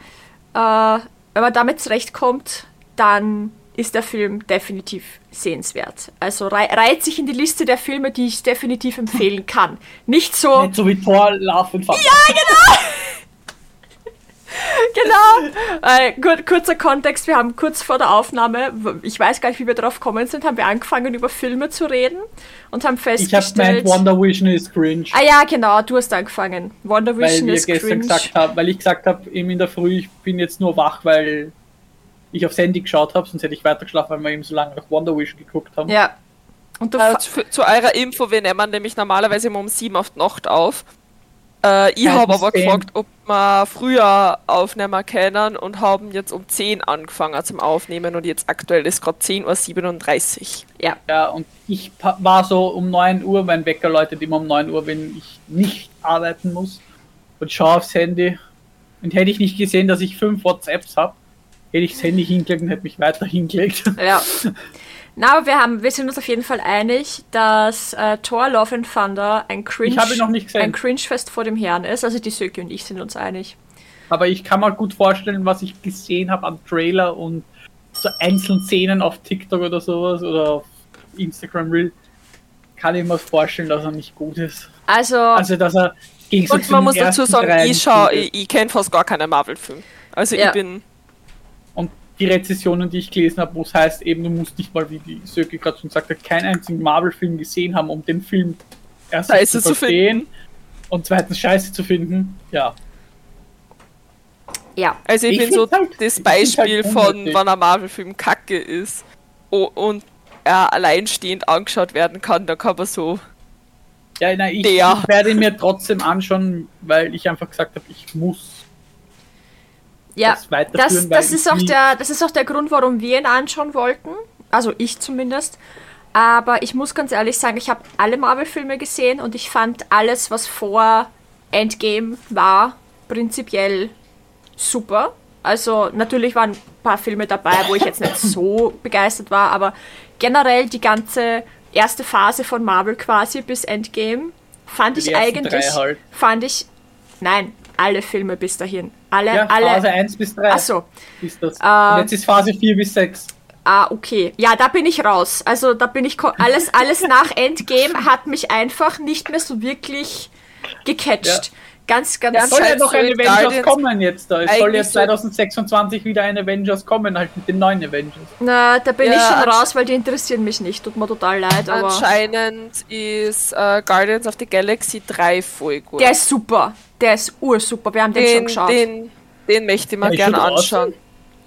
Äh, wenn man damit zurechtkommt, dann ist der Film definitiv sehenswert. Also rei reiht sich in die Liste der Filme, die ich definitiv empfehlen kann. Nicht so... Nicht so wie Thor, Love and Thunder. Genau. Äh, kur kurzer Kontext, wir haben kurz vor der Aufnahme, ich weiß gar nicht, wie wir drauf gekommen sind, haben wir angefangen über Filme zu reden und haben Ich habe festgestellt... gemeint, Wonder Vision ist cringe. ah ja, genau, du hast angefangen. Wonder Vision ist cringe. gesagt haben, weil ich gesagt habe, eben in der Früh, ich bin jetzt nur wach, weil ich aufs Handy geschaut habe, sonst hätte ich weitergeschlafen, weil wir eben so lange nach Wonder Vision geguckt haben. Ja. Und du Äh, zu, zu eurer Info, wir nehmen nämlich normalerweise immer um 7 auf die Nacht auf. Äh, ich habe aber 10. gefragt, ob wir früher aufnehmen können und haben jetzt um 10 angefangen zum Aufnehmen und jetzt aktuell ist gerade 10.37 Uhr. ja. Ja, und ich war so um 9 Uhr, mein Wecker läutet immer um 9 Uhr, wenn ich nicht arbeiten muss und schaue aufs Handy. Und hätte ich nicht gesehen, dass ich fünf WhatsApps habe, hätte ich das Handy hingelegt und hätte mich weiter hingelegt. Ja. Na, aber wir, haben, wir sind uns auf jeden Fall einig, dass äh, Thor Love and Thunder ein Cringe, ein Cringe-Fest vor dem Herrn ist. Also die Söki und ich sind uns einig. Aber ich kann mir gut vorstellen, was ich gesehen habe am Trailer und so einzelnen Szenen auf TikTok oder sowas oder auf Instagram Reel, kann ich mir vorstellen, dass er nicht gut ist. Also, Also, dass er gegen Und man muss dazu sagen, ich, schau, ich, ich kenne fast gar keinen Marvel-Film. Also Ja. ich bin. Die Rezessionen, die ich gelesen habe, wo es heißt, eben, du musst nicht mal, wie die Söke gerade schon sagte, keinen einzigen Marvel-Film gesehen haben, um den Film erstens Scheiße zu zu verstehen und zweitens scheiße zu finden. Ja. ja. Also ich, Ich bin so halt- das find's Beispiel halt von, wann ein Marvel-Film kacke ist und er alleinstehend angeschaut werden kann, da kann man so. Ja, nein, ich, Der. ich werde ihn mir trotzdem anschauen, weil ich einfach gesagt habe, ich muss Ja, das weiterführen. das, das, ist auch der, das ist auch der Grund, warum wir ihn anschauen wollten. Also ich zumindest. Aber ich muss ganz ehrlich sagen, ich habe alle Marvel-Filme gesehen und ich fand alles, was vor Endgame war, prinzipiell super. Also natürlich waren ein paar Filme dabei, wo ich jetzt nicht so begeistert war, aber generell die ganze erste Phase von Marvel quasi bis Endgame fand Die ich eigentlich, halt. fand ich, nein, alle Filme bis dahin. Alle, Ja, alle. Phase 1 bis 3 Ach so. ist das. Äh, jetzt ist Phase 4 bis 6. Ah, okay. Ja, da bin ich raus. Also da bin ich alles alles nach Endgame hat mich einfach nicht mehr so wirklich gecatcht. Ganz ganz Es soll ja noch so ein in Avengers Guardians kommen jetzt da. Es soll jetzt so- 2026 wieder ein Avengers kommen, halt mit den neuen Avengers. Na, da bin Ja, ich schon raus, weil die interessieren mich nicht. Tut mir total leid, aber Anscheinend ist äh, Guardians of the Galaxy 3 voll gut. der ist super. Der ist ursuper. Wir haben den, schon den, geschaut. den, den möchte ich mir ist gerne schon anschauen.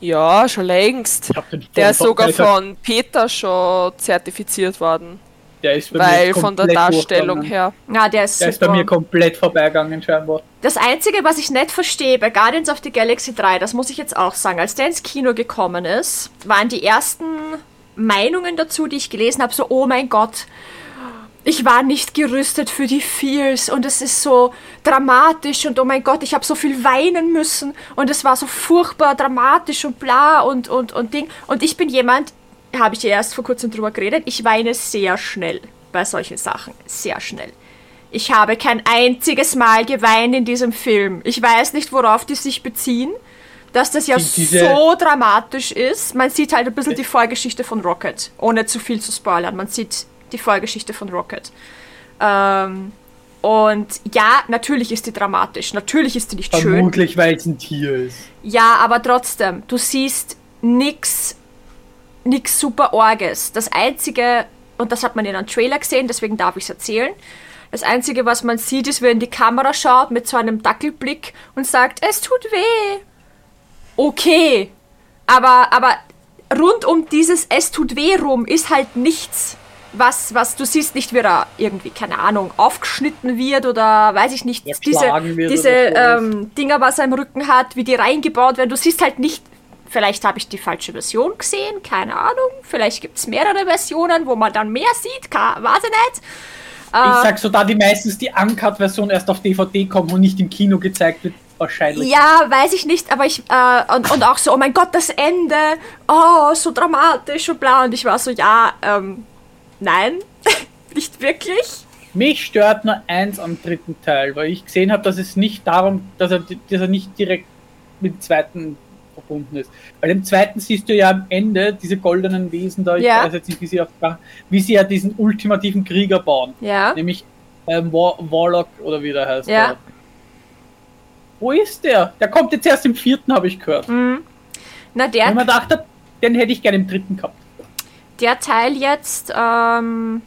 Ja, schon längst. Der ist sogar von Peter schon zertifiziert worden. Der ist bei Weil mir von der Darstellung her. ja, der ist Der super. ist bei mir komplett vorbeigegangen, scheinbar. Das Einzige, was ich nicht verstehe bei Guardians of the Galaxy 3, das muss ich jetzt auch sagen, als der ins Kino gekommen ist, waren die ersten Meinungen dazu, die ich gelesen habe, so, oh mein Gott, ich war nicht gerüstet für die Fears und es ist so dramatisch und oh mein Gott, ich habe so viel weinen müssen und es war so furchtbar dramatisch und bla und, und, und Ding. Und ich bin jemand, habe ich ja erst vor kurzem drüber geredet, ich weine sehr schnell bei solchen Sachen. Sehr schnell. Ich habe kein einziges Mal geweint in diesem Film. Ich weiß nicht, worauf die sich beziehen, dass das ja Die- so dramatisch ist. Man sieht halt ein bisschen die Vorgeschichte von Rocket, ohne zu viel zu spoilern. Man sieht die Vorgeschichte von Rocket. Ähm, und ja, natürlich ist die dramatisch. Natürlich ist die nicht schön. Vermutlich, weil es ein Tier ist. Ja, aber trotzdem, du siehst nix, nix super Orges. Das einzige, und das hat man in einem Trailer gesehen, deswegen darf ich es erzählen. Das einzige, was man sieht, ist, wenn die Kamera schaut mit so einem Dackelblick und sagt, es tut weh. Okay. Aber, aber rund um dieses Es tut weh rum ist halt nichts. Was, was, du siehst nicht, wie er irgendwie, keine Ahnung, aufgeschnitten wird oder weiß ich nicht, diese, wird diese sowas. ähm, Dinger, was er im Rücken hat, wie die reingebaut werden. Du siehst halt nicht, vielleicht habe ich die falsche Version gesehen, keine Ahnung. Vielleicht gibt es mehrere Versionen, wo man dann mehr sieht, ka- weiß ich nicht. Ich sag so, da die meistens die Uncut-Version erst auf DVD kommt und nicht im Kino gezeigt wird, wahrscheinlich. Ja, weiß ich nicht, aber ich, äh, und, und auch so, oh mein Gott, das Ende, oh, so dramatisch und bla. Und ich war so, ja, ähm, nein, nicht wirklich. Mich stört nur eins am dritten Teil, weil ich gesehen habe, dass es nicht darum, dass er, dass er nicht direkt mit dem zweiten verbunden ist. Weil im zweiten siehst du ja am Ende diese goldenen Wesen da, ich Ja. weiß jetzt nicht, wie sie, auf, wie sie ja diesen ultimativen Krieger bauen. Ja. Nämlich ähm, War, Warlock oder wie der heißt. Ja. Der. Wo ist der? Der kommt jetzt erst im vierten, habe ich gehört. Na, Wenn der, man dachte, den hätte ich gerne im dritten gehabt. Der Teil jetzt ähm,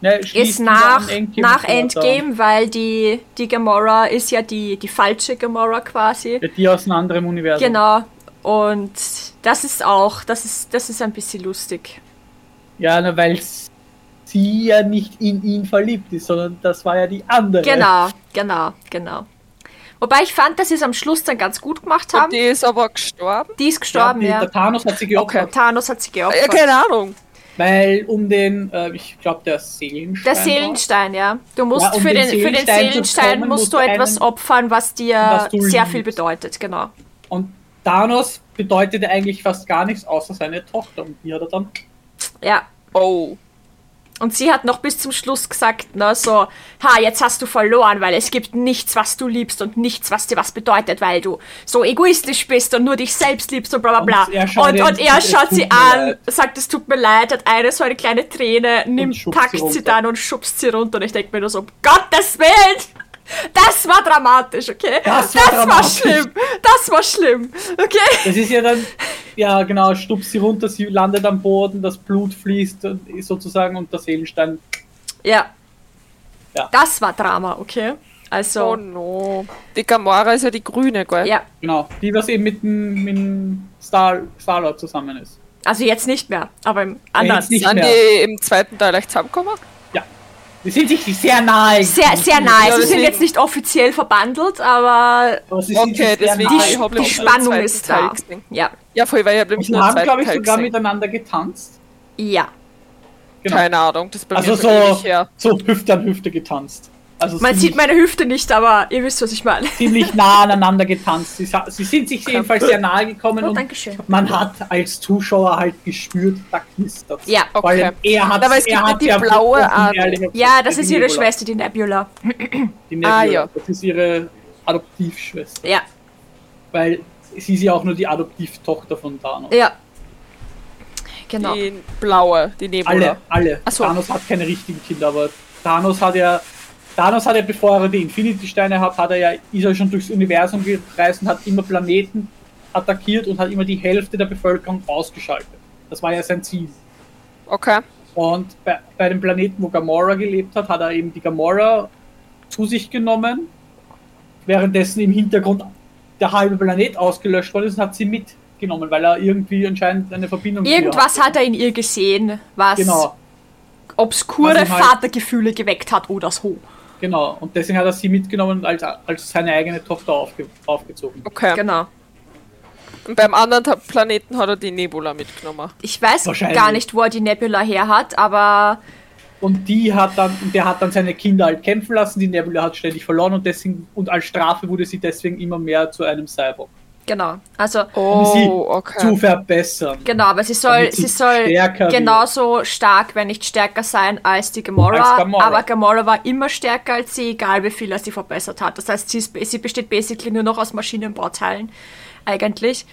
schließt ist nach, Endgame nach. Endgame, weil die, die Gamora ist ja die, die falsche Gamora quasi. Ja, Die aus einem anderen Universum. Genau. Und das ist auch, das ist, das ist ein bisschen lustig. Ja, weil sie ja nicht in ihn verliebt ist, sondern das war ja die andere. Genau, genau, genau. Wobei ich fand, dass sie es am Schluss dann ganz gut gemacht haben. Und die ist aber gestorben. Die ist Ja, gestorben, die, ja. Der Thanos hat sie geopfert, Thanos hat sie Ja, geopfert. keine Ahnung. weil um den, äh, ich glaube, der Seelenstein. Der war. Seelenstein, ja. Du musst Ja, um für, den den, für den Seelenstein bekommen, musst du etwas einen- opfern, was dir was sehr liebst. viel bedeutet, genau. Und Thanos bedeutete eigentlich fast gar nichts, außer seine Tochter. Und die hat er dann. Ja. Oh. Und sie hat noch bis zum Schluss gesagt, ne, so, ha, jetzt hast du verloren, weil es gibt nichts, was du liebst und nichts, was dir was bedeutet, weil du so egoistisch bist und nur dich selbst liebst und bla bla bla. Und er schaut Und, und er schaut sie an, leid. sagt, es tut mir leid, hat eine so eine kleine Träne, nimmt, packt sie sie, dann und schubst sie runter und ich denke mir nur so, um Gottes Willen! Das war dramatisch, okay? Das war dramatisch. schlimm. Das war schlimm. Okay? Das ist ja dann, ja genau, stupst sie runter, sie landet am Boden, das Blut fließt sozusagen und der Seelenstein. Ja. Ja. Das war Drama, okay? Also, Oh no. Die Gamora ist ja die grüne, gell? ja. Genau, die was eben mit dem, mit dem Star, Star-Lord zusammen ist. Also jetzt nicht mehr, aber im anderen. jetzt nicht Sind mehr. die im zweiten Teil echt zusammengekommen? Die sind sich sehr nahe. Sehr, sehr nahe. Ja, Sie sind jetzt nicht offiziell verbandelt, aber Aber Okay, deswegen nahe. ich die Spannung ist da. gesehen. Ja. Ja, voll, weil ich habe nämlich nur haben, glaube ich, Teil sogar gesehen. miteinander getanzt. Ja. Genau. Keine Ahnung, das ist bei Also mir so, her. so Hüfte an Hüfte getanzt. Also Man sieht meine Hüfte nicht, aber ihr wisst, was ich meine. ziemlich nah aneinander getanzt. Sie, sie sind sich jedenfalls sehr nahe gekommen Oh, und Dankeschön. man hat als Zuschauer halt gespürt, da knistert Ja. Okay. er hat Aber es gibt er hat die blaue gesagt, Ja, das ist ihre. Schwester, die Nebula. Die Nebula. Ah, ja. Das ist ihre Adoptivschwester. Ja. Weil sie ist ja auch nur die Adoptivtochter von Thanos. Ja. Genau. Die blaue, die Nebula. Alle, alle. So. Thanos hat keine richtigen Kinder, aber Thanos hat ja, Thanos hat ja, bevor er die Infinity-Steine hat, hat er ja, ist er schon durchs Universum gereist und hat immer Planeten attackiert und hat immer die Hälfte der Bevölkerung ausgeschaltet. Das war ja sein Ziel. Okay. Und bei, bei dem Planeten, wo Gamora gelebt hat, hat er eben die Gamora zu sich genommen, währenddessen im Hintergrund der halbe Planet ausgelöscht worden ist und hat sie mitgenommen, weil er irgendwie anscheinend eine Verbindung Irgendwas hat er in ihr gesehen, was Genau. obskure Was halt- Vatergefühle geweckt hat oder so. Genau, und deswegen hat er sie mitgenommen und als, als seine eigene Tochter aufge, aufgezogen. Okay. Genau. Und beim anderen Planeten hat er die Nebula mitgenommen. Ich weiß gar nicht, wo er die Nebula her hat, aber Und die hat dann, und der hat dann seine Kinder halt kämpfen lassen, die Nebula hat ständig verloren und deswegen, und als Strafe wurde sie deswegen immer mehr zu einem Cyborg. Genau. Also, Um sie Oh, okay. zu verbessern. genau, aber sie soll, sie sie soll stärker wird. genauso stark, wenn nicht stärker sein als die Gamora. Als Gamora. Aber Gamora war immer stärker als sie, egal wie viel er sie verbessert hat. Das heißt, sie, ist, sie besteht basically nur noch aus Maschinenbauteilen, eigentlich.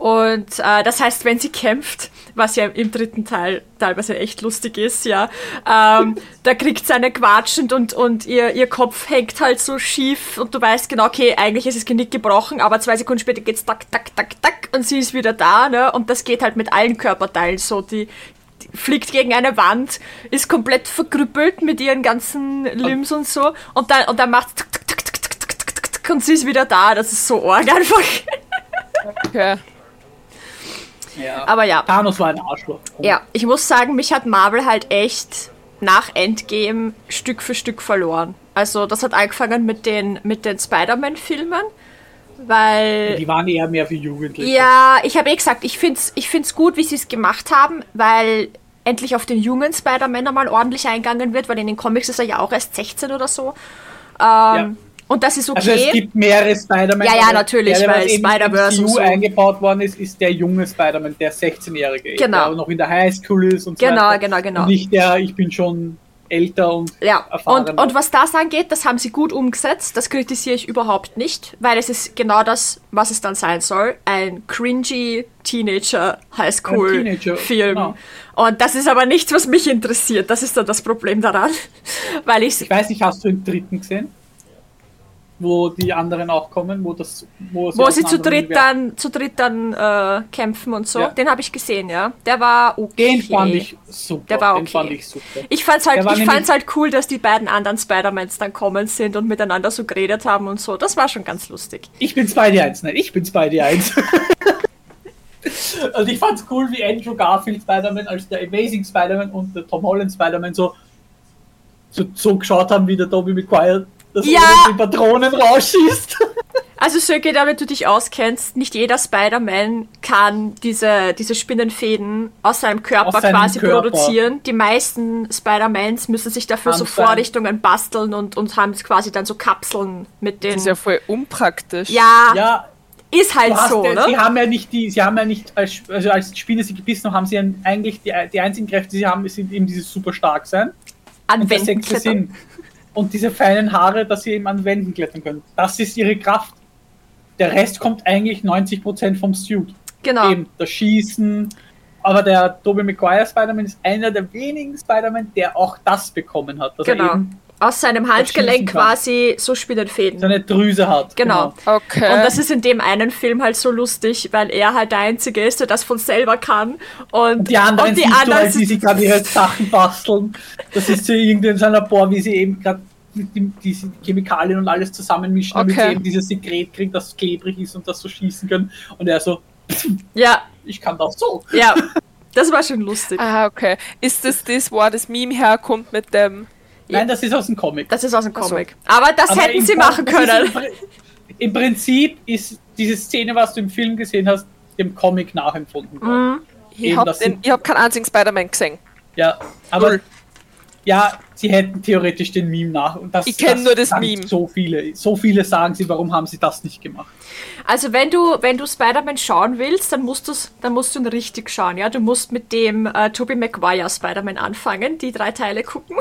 Und äh, das heißt, wenn sie kämpft, was ja im dritten Teil teilweise echt lustig ist, ja, ähm, da kriegt sie eine quatschend und, und ihr, ihr Kopf hängt halt so schief und du weißt genau, okay, eigentlich ist das Genick gebrochen, aber zwei Sekunden später geht's tak, tak, tak, tak und sie ist wieder da, ne? Und das geht halt mit allen Körperteilen so. Die, fliegt gegen eine Wand, ist komplett verkrüppelt mit ihren ganzen Limbs und so und dann, und dann macht und sie ist wieder da. Das ist so arg einfach. Okay. Ja. Aber ja. Thanos war ein Arschloch. Ja, ich muss sagen, mich hat Marvel halt echt nach Endgame Stück für Stück verloren. Also das hat angefangen mit den, mit den Spider-Man-Filmen, weil... Die waren eher mehr für Jugendliche. Ja, ich habe eh gesagt, ich finde es ich find's gut, wie sie es gemacht haben, weil endlich auf den jungen Spider-Man mal ordentlich eingegangen wird, weil in den Comics ist er ja auch erst 16 oder so. Ähm, Und das ist Also es okay. gibt mehrere Spider-Man. Ja, ja, natürlich, der, weil Spider-Verse so. eingebaut worden ist, ist der junge Spider-Man, der 16-Jährige, Genau. der noch in der Highschool ist und so Genau, weiter. genau, genau. Und nicht der, ich bin schon älter und Ja, erfahrener. und, und was das angeht, das haben sie gut umgesetzt. Das kritisiere ich überhaupt nicht, weil es ist genau das, was es dann sein soll. Ein cringy Teenager Ein Highschool Teenager, Film. genau. Und das ist aber nichts, was mich interessiert. Das ist dann das Problem daran. Weil ich Ich weiß nicht, hast du den dritten gesehen? Wo die anderen auch kommen, wo das, wo, wo aus sie zu dritt dann, zu dritt dann äh, kämpfen und so. Ja. Den habe ich gesehen, ja. Der war okay. Den fand ich super. Der war Den okay. fand ich super. Ich fand's halt, ich fand's halt cool, dass die beiden anderen Spider-Mans dann kommen sind und miteinander so geredet haben und so. Das war schon ganz lustig. Ich bin Spidey 1, nein, ich bin Spidey 1. Und ich fand's cool, wie Andrew Garfield Spider-Man als der Amazing Spider-Man und der Tom Holland Spider-Man so, so, so geschaut haben, wie der Tobey Maguire das Ja. ohne die Patronen rausschießt. Also Söke, damit du dich auskennst, nicht jeder Spider-Man kann diese, diese Spinnenfäden aus seinem Körper Aus seinem quasi Körper. produzieren. Die meisten Spider-Mans müssen sich dafür so Anscheinend. Vorrichtungen basteln und, und haben quasi dann so Kapseln mit den... Das ist ja voll unpraktisch. ja, Ja, ist halt so, ja, sie ne? haben ja nicht die, sie haben ja nicht, als, also als Spinne sie gebissen haben, haben sie ja eigentlich die, die einzigen Kräfte, die sie haben, sind eben dieses super stark sein. An und klettern. Sinn. Und diese feinen Haare, dass sie eben an Wänden klettern können. Das ist ihre Kraft. Der Rest kommt eigentlich 90% vom Suit. Genau. Eben das Schießen. Aber der Tobey Maguire Spider-Man ist einer der wenigen Spider-Man, der auch das bekommen hat. Dass er Genau. eben Aus seinem Handgelenk quasi so Spinnenfäden. seine Drüse hat. Genau. Okay. Und das ist in dem einen Film halt so lustig, weil er halt der Einzige ist, der das von selber kann. Und, Die anderen, und die siehst du anderen halt, wie sie gerade ihre Sachen basteln. Das ist so irgendwie in seinem Labor, wie sie eben gerade die, diese Chemikalien und alles zusammenmischen, damit Okay. sie eben dieses Sekret kriegen, das klebrig ist und das so schießen können. Und er so, ja, ich kann das so. ja, das war schon lustig. ah, okay. Ist das das, wo das Meme herkommt mit dem. Nein, das ist aus dem Comic. Das ist aus dem. Comic. Aber das Aber hätten sie machen können. Im, Pri- Im Prinzip ist diese Szene, was du im Film gesehen hast, dem Comic nachempfunden worden. Mhm. Ich habe hab keinen einzigen Spider-Man gesehen. Ja, aber Null. ja, sie hätten theoretisch den Meme nach. Und das, Ich kenn nur das Meme. So viele, so viele sagen sie, warum haben sie das nicht gemacht? Also wenn du, wenn du Spider-Man schauen willst, dann musst, du's, dann musst du ihn richtig schauen. Ja? Du musst mit dem äh, Tobey Maguire Spider-Man anfangen, die drei Teile gucken.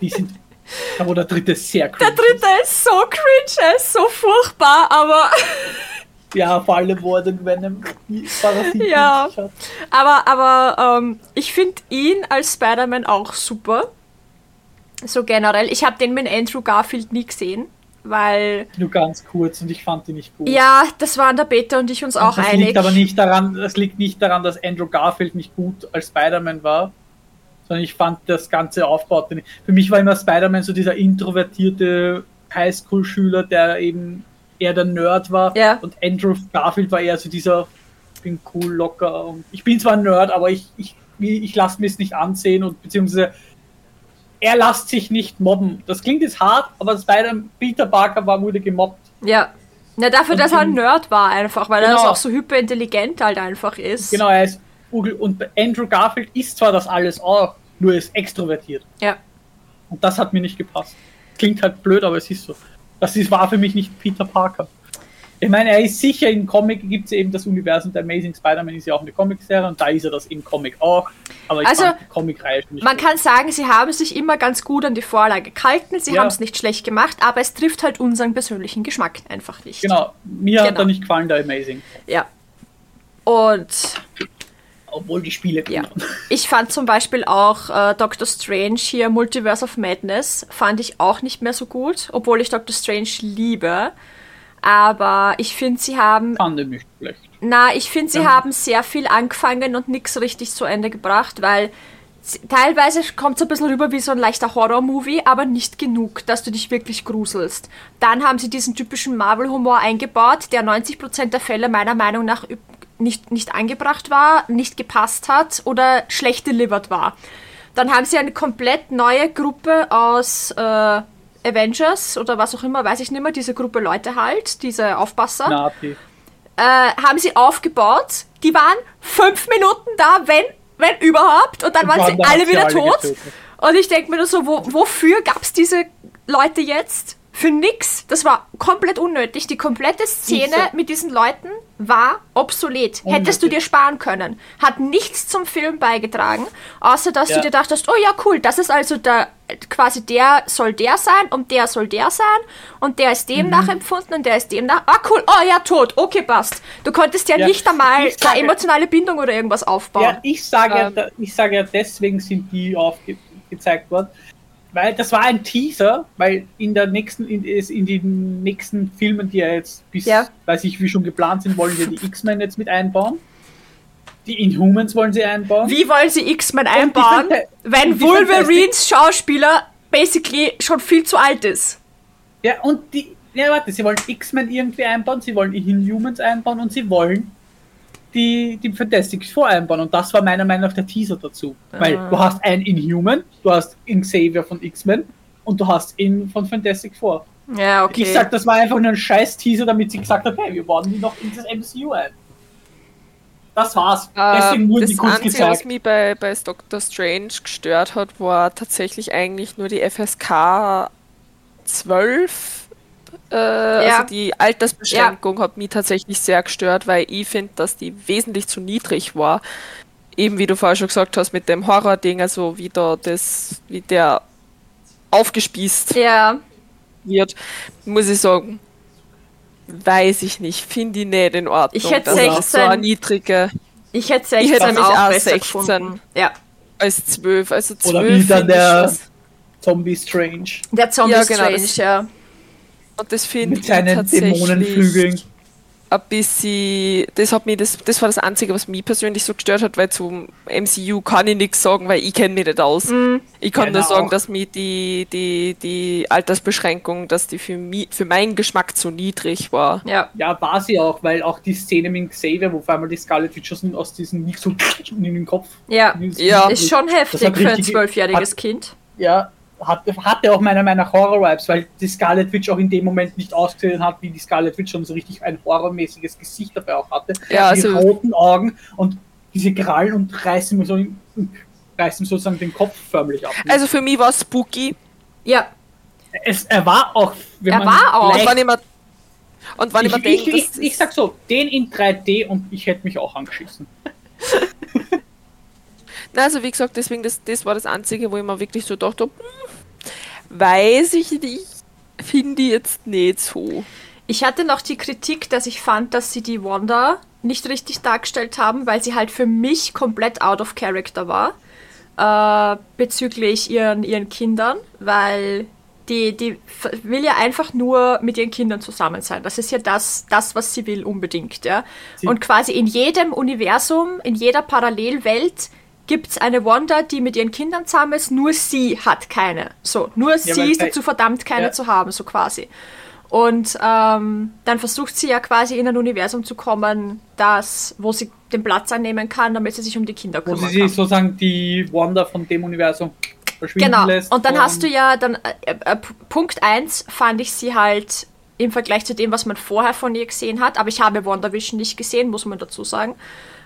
Die sind. Aber der dritte ist sehr Der cringe. dritte ist so cringe, er ist so furchtbar, aber, Ja, vor allem, wo er den Venom Parasiten Ja. hat. aber, aber ähm, ich finde ihn als Spider-Man auch super. So generell. Ich habe den mit Andrew Garfield nie gesehen, weil, Nur ganz kurz und ich fand die nicht gut. ja, das waren der Peter und ich uns auch das einig. liegt aber nicht daran, das liegt nicht daran, dass Andrew Garfield nicht gut als Spider-Man war, sondern ich fand das ganze nicht. Für mich war immer Spider-Man so dieser introvertierte Highschool-Schüler, der eben eher der Nerd war. Ja. Und Andrew Garfield war eher so dieser, ich bin cool, locker. Und ich bin zwar ein Nerd, aber ich, ich, ich lasse mir es nicht ansehen und beziehungsweise er lässt sich nicht mobben. Das klingt jetzt hart, aber Spider Peter Parker war, wurde gemobbt. Ja. Na, dafür, Und dass er ein in- Nerd war einfach, weil er Genau. auch so hyperintelligent halt einfach ist. Genau, er ist Google und Andrew Garfield ist zwar das alles auch, nur ist extrovertiert. Ja. Und das hat mir nicht gepasst. Klingt halt blöd, aber es ist so. Das ist, war für mich nicht Peter Parker. Ich meine, er ist sicher im Comic gibt es eben das Universum der Amazing Spider-Man ist ja auch eine Comicserie und da ist er das im Comic auch. Aber ich Also, fand die Comic-Reihe nicht Man gut. kann sagen, sie haben sich immer ganz gut an die Vorlage gehalten, sie Ja. haben es nicht schlecht gemacht, aber es trifft halt unseren persönlichen Geschmack einfach nicht. Genau, mir hat Genau. er nicht gefallen, der Amazing. Ja. Und Obwohl die Spiele Ja. gut waren. ich fand zum Beispiel auch äh, Doctor Strange hier, Multiverse of Madness, fand ich auch nicht mehr so gut, obwohl ich Doctor Strange liebe. Aber ich finde, sie haben, Fand ich nicht schlecht. na, ich finde, sie Ja. haben sehr viel angefangen und nichts richtig zu Ende gebracht, weil teilweise kommt es ein bisschen rüber wie so ein leichter Horror-Movie, aber nicht genug, dass du dich wirklich gruselst. Dann haben sie diesen typischen Marvel-Humor eingebaut, der 90% der Fälle meiner Meinung nach nicht, nicht angebracht war, nicht gepasst hat oder schlecht delivered war. Dann haben sie eine komplett neue Gruppe aus äh, Avengers oder was auch immer, weiß ich nicht mehr, diese Gruppe Leute halt, diese Aufpasser Nati. äh, haben sie aufgebaut. Die waren fünf Minuten da, wenn, wenn überhaupt, und dann Und waren sie alle wieder alle tot. getötet. Und ich denke mir nur so, wo, wofür gab es diese Leute jetzt? Für nix. Das war komplett unnötig. Die komplette Szene Sicher. mit diesen Leuten war obsolet. Hättest du dir Unnötig. sparen können. Hat nichts zum Film beigetragen, außer dass Ja. du dir dachtest, oh ja, cool, das ist also der, quasi der soll der sein und der soll der sein und der ist Mhm. dem nachempfunden und der ist dem nach. Ah, cool, oh ja, tot, okay, passt. Du konntest ja, Ja, nicht einmal sage- eine emotionale Bindung oder irgendwas aufbauen. Ja, ich sage, Ähm. ich sage ja, deswegen sind die aufgezeigt worden. Weil das war ein Teaser, weil in der nächsten, in, in den nächsten Filmen, die ja jetzt bis, Ja. weiß ich, wie schon geplant sind, wollen wir die X-Men jetzt mit einbauen. Die Inhumans wollen sie einbauen. Wie wollen sie X-Men einbauen, wenn Wolverines Schauspieler basically schon viel zu alt ist? Ja, und die, ja, warte, sie wollen X-Men irgendwie einbauen, sie wollen Inhumans einbauen und sie wollen die, die Fantastic Four einbauen. Und das war meiner Meinung nach der Teaser dazu. Weil Ah. du hast einen Inhuman, du hast einen Xavier von X-Men und du hast ihn von Fantastic Four. Ja, okay. Ich sag, das war einfach nur ein scheiß Teaser, damit sie gesagt hat, hey, wir bauen die noch in das MCU ein. Das war's. Deswegen Äh, wurden das die kurz Einzige, was gezeigt. mich bei, bei Doctor Strange gestört hat, war tatsächlich eigentlich nur die FSK 12. Äh, Also die Altersbeschränkung hat mich tatsächlich sehr gestört, weil ich finde, dass die wesentlich zu niedrig war. Eben wie du vorher schon gesagt hast, mit dem Horror-Ding, also wie da das, wie der aufgespießt ja, wird, muss ich sagen, weiß ich nicht, finde ich nicht in Ordnung. Ich hätte dass das so 16. eine niedrige ich hätte Ich 16 hätte nämlich auch auch besser 16. gefunden. Ja, als 12. Also 12 Oder wie dann ich der Zombie Strange der Zombie Ja, genau, Strange, ja. Und das finde mit ich seinen tatsächlich ein bisschen, das hat mich, das, das war das Einzige, was mich persönlich so gestört hat, weil zum MCU kann ich nichts sagen, weil ich kenne mich nicht aus. Mhm. Ich kann Ja, nur sagen, dass mir die, die, die Altersbeschränkung, dass die für mich, für meinen Geschmack zu niedrig war. Ja, Ja, war sie auch, weil auch die Szene mit Xavier, wo auf einmal die Scarlet Witch aus, aus diesem nicht so in den Kopf. ja. Ja. Ist schon heftig für ein zwölfjähriges Kind. Ja, hatte, hatte auch meiner Meinung nach Horror-Vibes, weil die Scarlet Witch auch in dem Moment nicht ausgesehen hat, wie die Scarlet Witch schon so richtig ein horrormäßiges Gesicht dabei auch hatte. Ja, die also- roten Augen und diese Krallen und reißen mir so reißen sozusagen den Kopf förmlich ab. Also für mich war es spooky. Ja, es, er war auch, wenn Er man war auch. Und ich mir, und wenn ich, ich, mir ich, denke, ich, dass ich sag so, den in 3D und ich hätte mich auch angeschissen. Na, also wie gesagt, deswegen, das, das war das Einzige, wo ich mir wirklich so dachte, hm, weiß ich nicht, finde ich jetzt nicht so. Ich hatte noch die Kritik, dass ich fand, dass sie die Wanda nicht richtig dargestellt haben, weil sie halt für mich komplett out of character war äh, bezüglich ihren, ihren Kindern, weil die, die will ja einfach nur mit ihren Kindern zusammen sein. Das ist ja das, das was sie will unbedingt. Ja? Sie- Und quasi in jedem Universum, in jeder Parallelwelt gibt es eine Wanda, die mit ihren Kindern zusammen ist, nur sie hat keine. So, nur sie weil ist dazu verdammt, keine Ja. zu haben, so quasi. Und ähm, dann versucht sie ja quasi in ein Universum zu kommen, das, wo sie den Platz einnehmen kann, damit sie sich um die Kinder Wo kümmern sie kann. sich sozusagen die Wanda von dem Universum verschwinden Genau. lässt. Und dann hast du ja dann äh, äh, P- Punkt 1 fand ich sie halt im Vergleich zu dem, was man vorher von ihr gesehen hat, aber ich habe WandaVision nicht gesehen, muss man dazu sagen.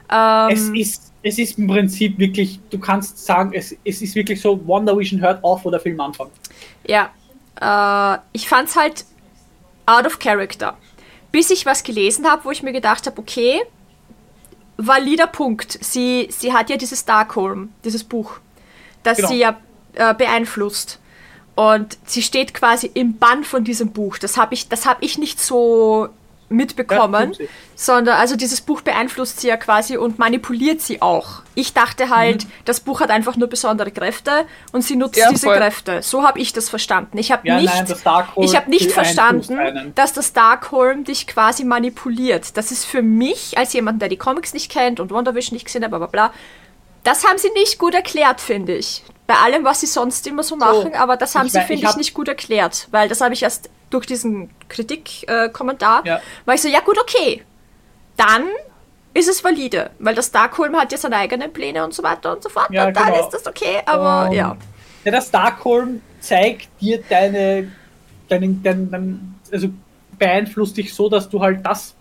Ähm, Es ist, es ist im Prinzip wirklich, du kannst sagen, es, es ist wirklich so, Wonder Vision hört auf, wo der Film anfängt. Ja, äh, ich fand's halt out of character. Bis ich was gelesen habe, wo ich mir gedacht habe, okay, valider Punkt. Sie, sie hat ja dieses Darkholm, dieses Buch, das Genau. sie ja äh, beeinflusst. Und sie steht quasi im Bann von diesem Buch. Das habe ich, das hab ich nicht so mitbekommen, Ja, sondern also dieses Buch beeinflusst sie ja quasi und manipuliert sie auch. Ich dachte halt, Mhm. das Buch hat einfach nur besondere Kräfte und sie nutzt Ja, diese voll. Kräfte. So habe ich das verstanden. Ich habe Ja, nicht, nein, ich habe nicht verstanden, dass das Darkholm dich quasi manipuliert. Das ist für mich, als jemand, der die Comics nicht kennt und Wonder Vision nicht gesehen hat, bla bla bla, das haben sie nicht gut erklärt, finde ich. Bei allem, was sie sonst immer so machen, aber das haben ich sie, finde ich ich, hab- nicht gut erklärt, weil das habe ich erst durch diesen Kritik-Kommentar, Ja. war ich so, ja gut, okay, dann ist es valide, weil das Darkholm hat ja seine eigenen Pläne und so weiter und so fort Ja, und dann genau. ist das okay, aber Ähm, ja. Ja, das Darkholm zeigt dir deine, deinen, deinen, deinen, also beeinflusst dich so, dass du halt das,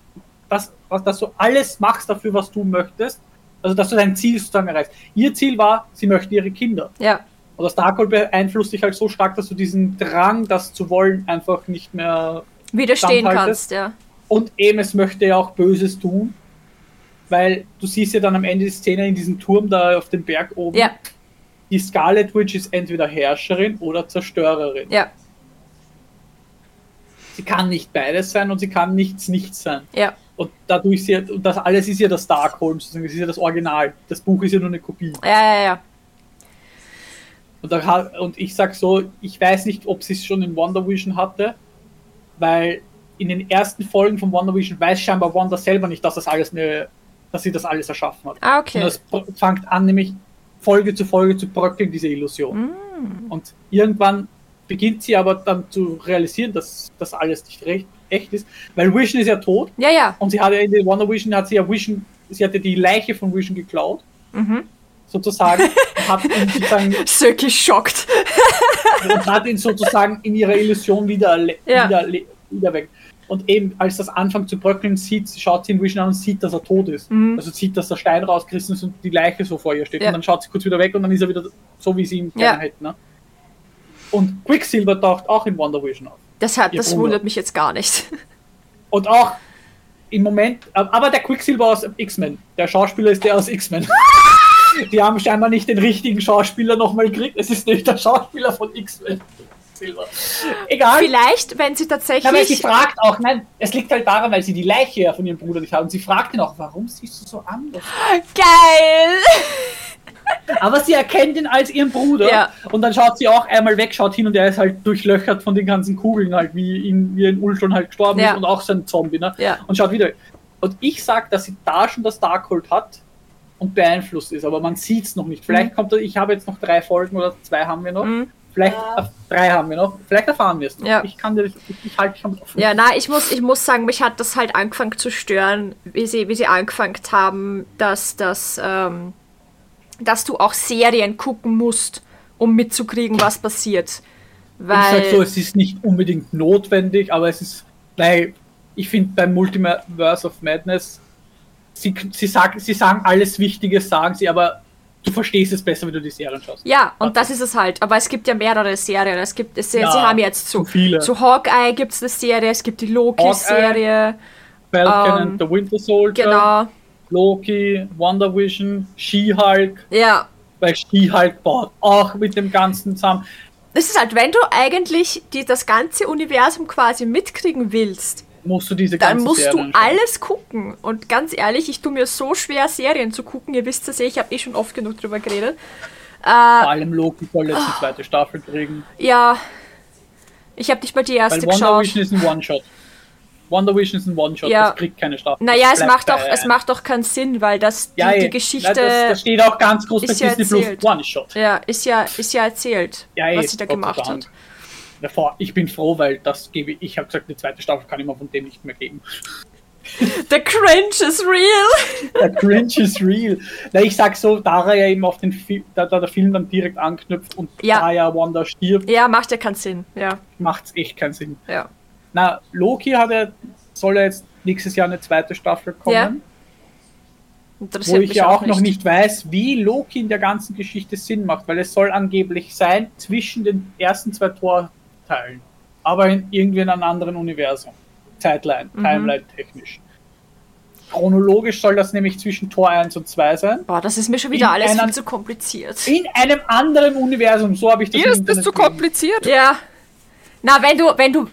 das, was, dass du alles machst dafür, was du möchtest. Also, dass du dein Ziel sozusagen erreichst. Ihr Ziel war, sie möchten ihre Kinder. Ja, Und das Darkhold beeinflusst dich halt so stark, dass du diesen Drang, das zu wollen, einfach nicht mehr. widerstehen kannst, ja. Und eben, es möchte ja auch Böses tun. Weil du siehst ja dann am Ende die Szene in diesem Turm da auf dem Berg oben. Ja, Die Scarlet Witch ist entweder Herrscherin oder Zerstörerin. ja, Sie kann nicht beides sein und sie kann nichts nichts sein. ja. Und dadurch sie, und das alles ist ja das Darkholm, sozusagen, das ist ja das Original. Das Buch ist ja nur eine Kopie. Ja, ja, ja. Und, da, und ich sag so, ich weiß nicht, ob sie es schon in Wonder Vision hatte, weil in den ersten Folgen von Wonder Vision weiß scheinbar Wanda selber nicht, dass das alles eine, dass sie das alles erschaffen hat. Ah, Und okay. das br- fängt an, nämlich Folge zu Folge zu bröckeln, diese Illusion. Und irgendwann beginnt sie aber dann zu realisieren, dass das alles nicht recht, echt ist, weil Vision ist ja tot Ja, ja. und sie hat ja in der Wonder Vision hat sie ja Vision, sie hat ja die Leiche von Vision geklaut, Mhm. Sozusagen, hat ihn sozusagen Söki schockt. und hat ihn sozusagen in ihrer Illusion wieder, Ja. wieder, wieder weg. Und eben, als das anfängt zu bröckeln, sieht, schaut sie in Vision an und sieht, dass er tot ist. Mhm. Also sieht, dass der Stein rausgerissen ist und die Leiche so vor ihr steht. Ja. Und dann schaut sie kurz wieder weg und dann ist er wieder so, wie sie ihn Ja. gerne hätten. Ne? Und Quicksilver taucht auch in Wonder Vision auf. Deshalb, Ihr das Bruder. wundert mich jetzt gar nicht. Und auch im Moment, aber der Quicksilver aus X-Men, der Schauspieler ist der aus X-Men. Die haben scheinbar nicht den richtigen Schauspieler nochmal gekriegt. Es ist nicht der Schauspieler von X-Men. Egal. Vielleicht, wenn sie Ja, weil sie tatsächlich. fragt auch, nein, es liegt halt daran, weil sie die Leiche ja von ihrem Bruder nicht hat. Und sie fragt ihn auch, warum siehst du so anders? Geil! Aber sie erkennt ihn als ihren Bruder. Ja. Und dann schaut sie auch einmal weg, schaut hin und er ist halt durchlöchert von den ganzen Kugeln, halt, wie in, wie in Ultron halt gestorben Ja. ist und auch so ein Zombie, ne? Ja. Und schaut wieder. Und ich sag, dass sie da schon das Darkhold hat und beeinflusst ist, aber man sieht es noch nicht. Vielleicht kommt er, ich habe jetzt noch drei Folgen oder zwei haben wir noch. Mhm. Vielleicht äh, drei haben wir noch. Vielleicht erfahren wir es noch. Ja. Ich kann dir, ich, ich halte am offen. Ja, na, ich muss, ich muss sagen, mich hat das halt angefangen zu stören, wie sie, wie sie angefangen haben, dass, dass, ähm, dass du auch Serien gucken musst, um mitzukriegen, was passiert. ich Weil. sag so, es ist nicht unbedingt notwendig, aber es ist, weil ich finde beim Multiverse of Madness, sie, sie, sagen, sie sagen alles Wichtige, sagen sie, aber du verstehst es besser, wenn du die Serien schaust. Ja, und das ist es halt. Aber es gibt ja mehrere Serien. Es gibt, es, Ja, sie haben jetzt zu, viele. zu Hawkeye gibt es eine Serie, es gibt die Loki-Serie. Falcon Ähm, and the Winter Soldier, Genau. Loki, Wonder Vision, She-Hulk, Ja. weil She-Hulk baut auch mit dem Ganzen zusammen. Es ist halt, wenn du eigentlich die, das ganze Universum quasi mitkriegen willst, Musst du diese dann ganzen musst Serien du alles gucken. Und ganz ehrlich, ich tue mir so schwer, Serien zu gucken. Ihr wisst es ja, ich habe eh schon oft genug drüber geredet. Vor allem Loki soll jetzt die zweite Staffel kriegen. Ja, ich habe nicht mal die Weil erste Wonder geschaut. Vision ist ein One-Shot. Wonder Vision ist ein One-Shot, Ja. das kriegt keine Staffel. Naja, Das es macht, doch, bei es macht doch keinen Sinn, weil das die, ja, die eh. Geschichte Na, das, das steht auch ganz groß bei ist ja Disney erzählt. Plus One-Shot. ja, ist, ja, ist ja erzählt, Ja, eh, was sie da gemacht hat. Davor, ich bin froh, weil das gebe ich. Ich habe gesagt, die zweite Staffel kann ich mir von dem nicht mehr geben. The cringe is real. Der Cringe is real. Na, ich sag so, da er ja eben auf den Film, da, da der Film dann direkt anknüpft und Ja. da ja Wanda stirbt, Ja, macht ja keinen Sinn. Ja, macht's echt keinen Sinn. ja. Na, Loki hat er, soll ja jetzt nächstes Jahr eine zweite Staffel kommen. Ja. Wo ich ja auch noch nicht weiß, wie Loki in der ganzen Geschichte Sinn macht, weil es soll angeblich sein zwischen den ersten zwei Torteilen, aber in irgendwie in einem anderen Universum. Zeitline, Mhm. Timeline technisch. Chronologisch soll das nämlich zwischen Tor 1 und 2 sein. Boah, das ist mir schon wieder In alles einer- viel zu kompliziert. In einem anderen Universum, so habe ich das Hier ist das zu kompliziert. Ja. Na, wenn du, wenn du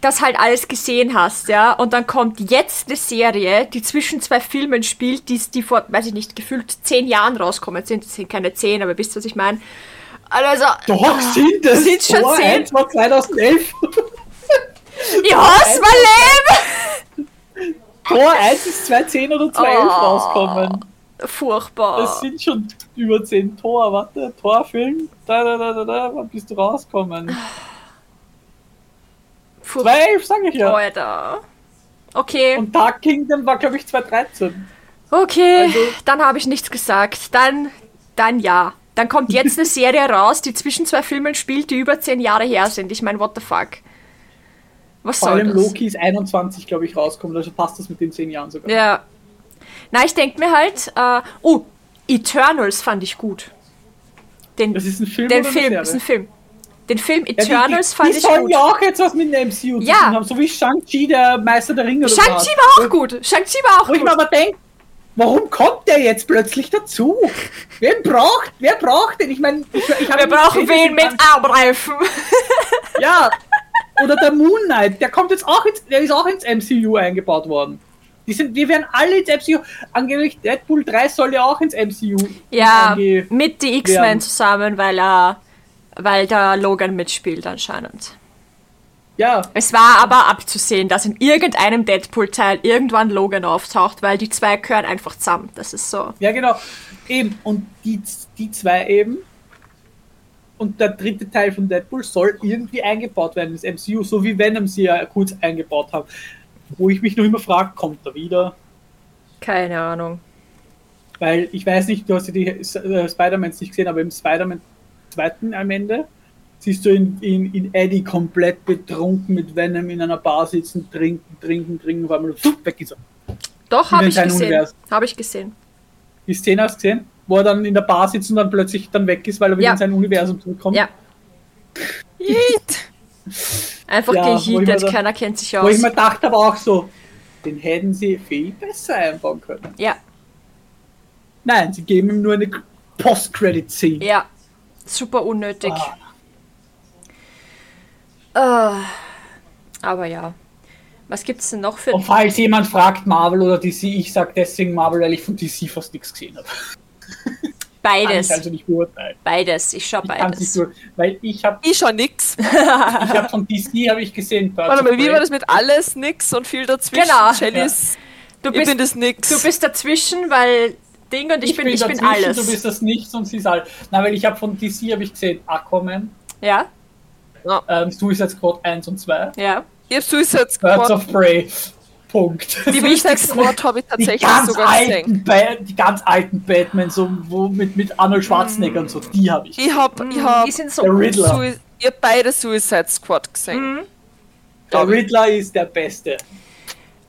das halt alles gesehen hast, ja, und dann kommt jetzt eine Serie, die zwischen zwei Filmen spielt, die, die vor, weiß ich nicht, gefühlt zehn Jahren rauskommen sind. Das sind keine zehn, aber wisst ihr, was ich meine? Also, Doch, sind es. Sind schon Tor zehn? 1 war 2011. ich hasse mein Tor 1 ist 2010 oder 2011 Oh. rauskommen. Leben! Furchtbar. Das sind schon über 10 Tor. Warte, Torfilm. Da, da, da, da, da. Wann bist du rauskommen? Furchtbar. 2011, sag ich ja. Alter. Okay, Und Dark Kingdom war, glaube ich, 2013. okay, Also- dann habe ich nichts gesagt. Dann, dann ja. Dann kommt jetzt eine Serie raus, die zwischen zwei Filmen spielt, die über zehn Jahre her sind. Ich meine, what the fuck? Was Vor soll allem das? Loki ist 21, glaube ich, rauskommen. Also passt das mit den 10 Jahren sogar. Ja. Na, ich denke mir halt, äh, oh, Eternals fand ich gut. Den, Das ist ein Film den Film, ist ein Film. Den Film Ja, die- Eternals die, fand die ich sollen gut. ja auch jetzt was mit dem MCU zu Ja. tun haben, so wie Shang-Chi, der Meister der Ringe. Shang-Chi war auch gut. Shang-Chi war auch Wo ich mir gut. aber denke, warum kommt der jetzt plötzlich dazu? Wer braucht, wer braucht den? Ich meine, ich, ich Wir brauchen wen mit Armreifen. Ja, oder der Moon Knight, der kommt jetzt auch ins, der ist auch ins MCU eingebaut worden. Die sind, wir werden alle ins MCU. Angeblich Deadpool 3 soll ja auch ins MCU. Ja, mit die X-Men zusammen, weil er, weil da Logan mitspielt anscheinend. Ja, Es war aber abzusehen, dass in irgendeinem Deadpool-Teil irgendwann Logan auftaucht, weil die zwei gehören einfach zusammen. Das ist so. ja genau. Eben, und die, die zwei eben. Und der dritte Teil von Deadpool soll irgendwie eingebaut werden ins MCU, so wie Venom sie ja kurz eingebaut haben. Wo ich mich noch immer frage, kommt er wieder? Keine Ahnung. Weil ich weiß nicht, du hast ja die äh, Spider-Mans nicht gesehen, aber im Spider-Man zweiten am Ende siehst du in, in, in Eddie komplett betrunken mit Venom in einer Bar sitzen, trinken, trinken, trinken, weil man weg ist. er. Doch, In habe ich gesehen. Habe ich gesehen. Die Szene hast du gesehen, wo er dann in der Bar sitzt und dann plötzlich dann weg ist, weil er wieder Ja. in sein Universum zurückkommt. Ja. Yeet. Einfach Ja, wo da- keiner kennt sich Wo aus. ich mir dachte aber auch so, den hätten sie viel besser einbauen können. Ja, Nein, sie geben ihm nur eine Post-Credit-Scene. ja. Super unnötig. Ah. Äh, aber ja. Was gibt's denn noch für. Und falls jemand fragt, Marvel oder DC, ich sag deswegen Marvel, weil ich von DC fast nichts gesehen habe. Kann ich Beides. also nicht beurteilen. Beides. Ich schau Ich kann es nicht beides. nur, weil ich habe Ich schon nix. ich hab von DC habe ich gesehen. Birds Warte mal, wie war das mit alles nix und viel dazwischen? Genau. Shellys, Du ich bin bist, das nix. du bist dazwischen, weil Ding und ich, bin, ich bin alles. Du bist das Nichts und sie ist alles. Nein, weil ich habe von DC habe ich gesehen Aquaman, ja, ähm, Suicide Squad 1 und 2, ja. Ich hab Suicide Birds Squad. of Prey. Punkt. Die wichtigsten. Squad habe ich Die tatsächlich ganz, sogar gesehen. alten die ganz alten Batman, so wo mit, mit Arnold Schwarzenegger und so, die habe ich. Ich hab, ich hab, Die sind so. Der Riddler. Sui- ich hab beide Suicide Squad gesehen. Der Riddler ist der Beste.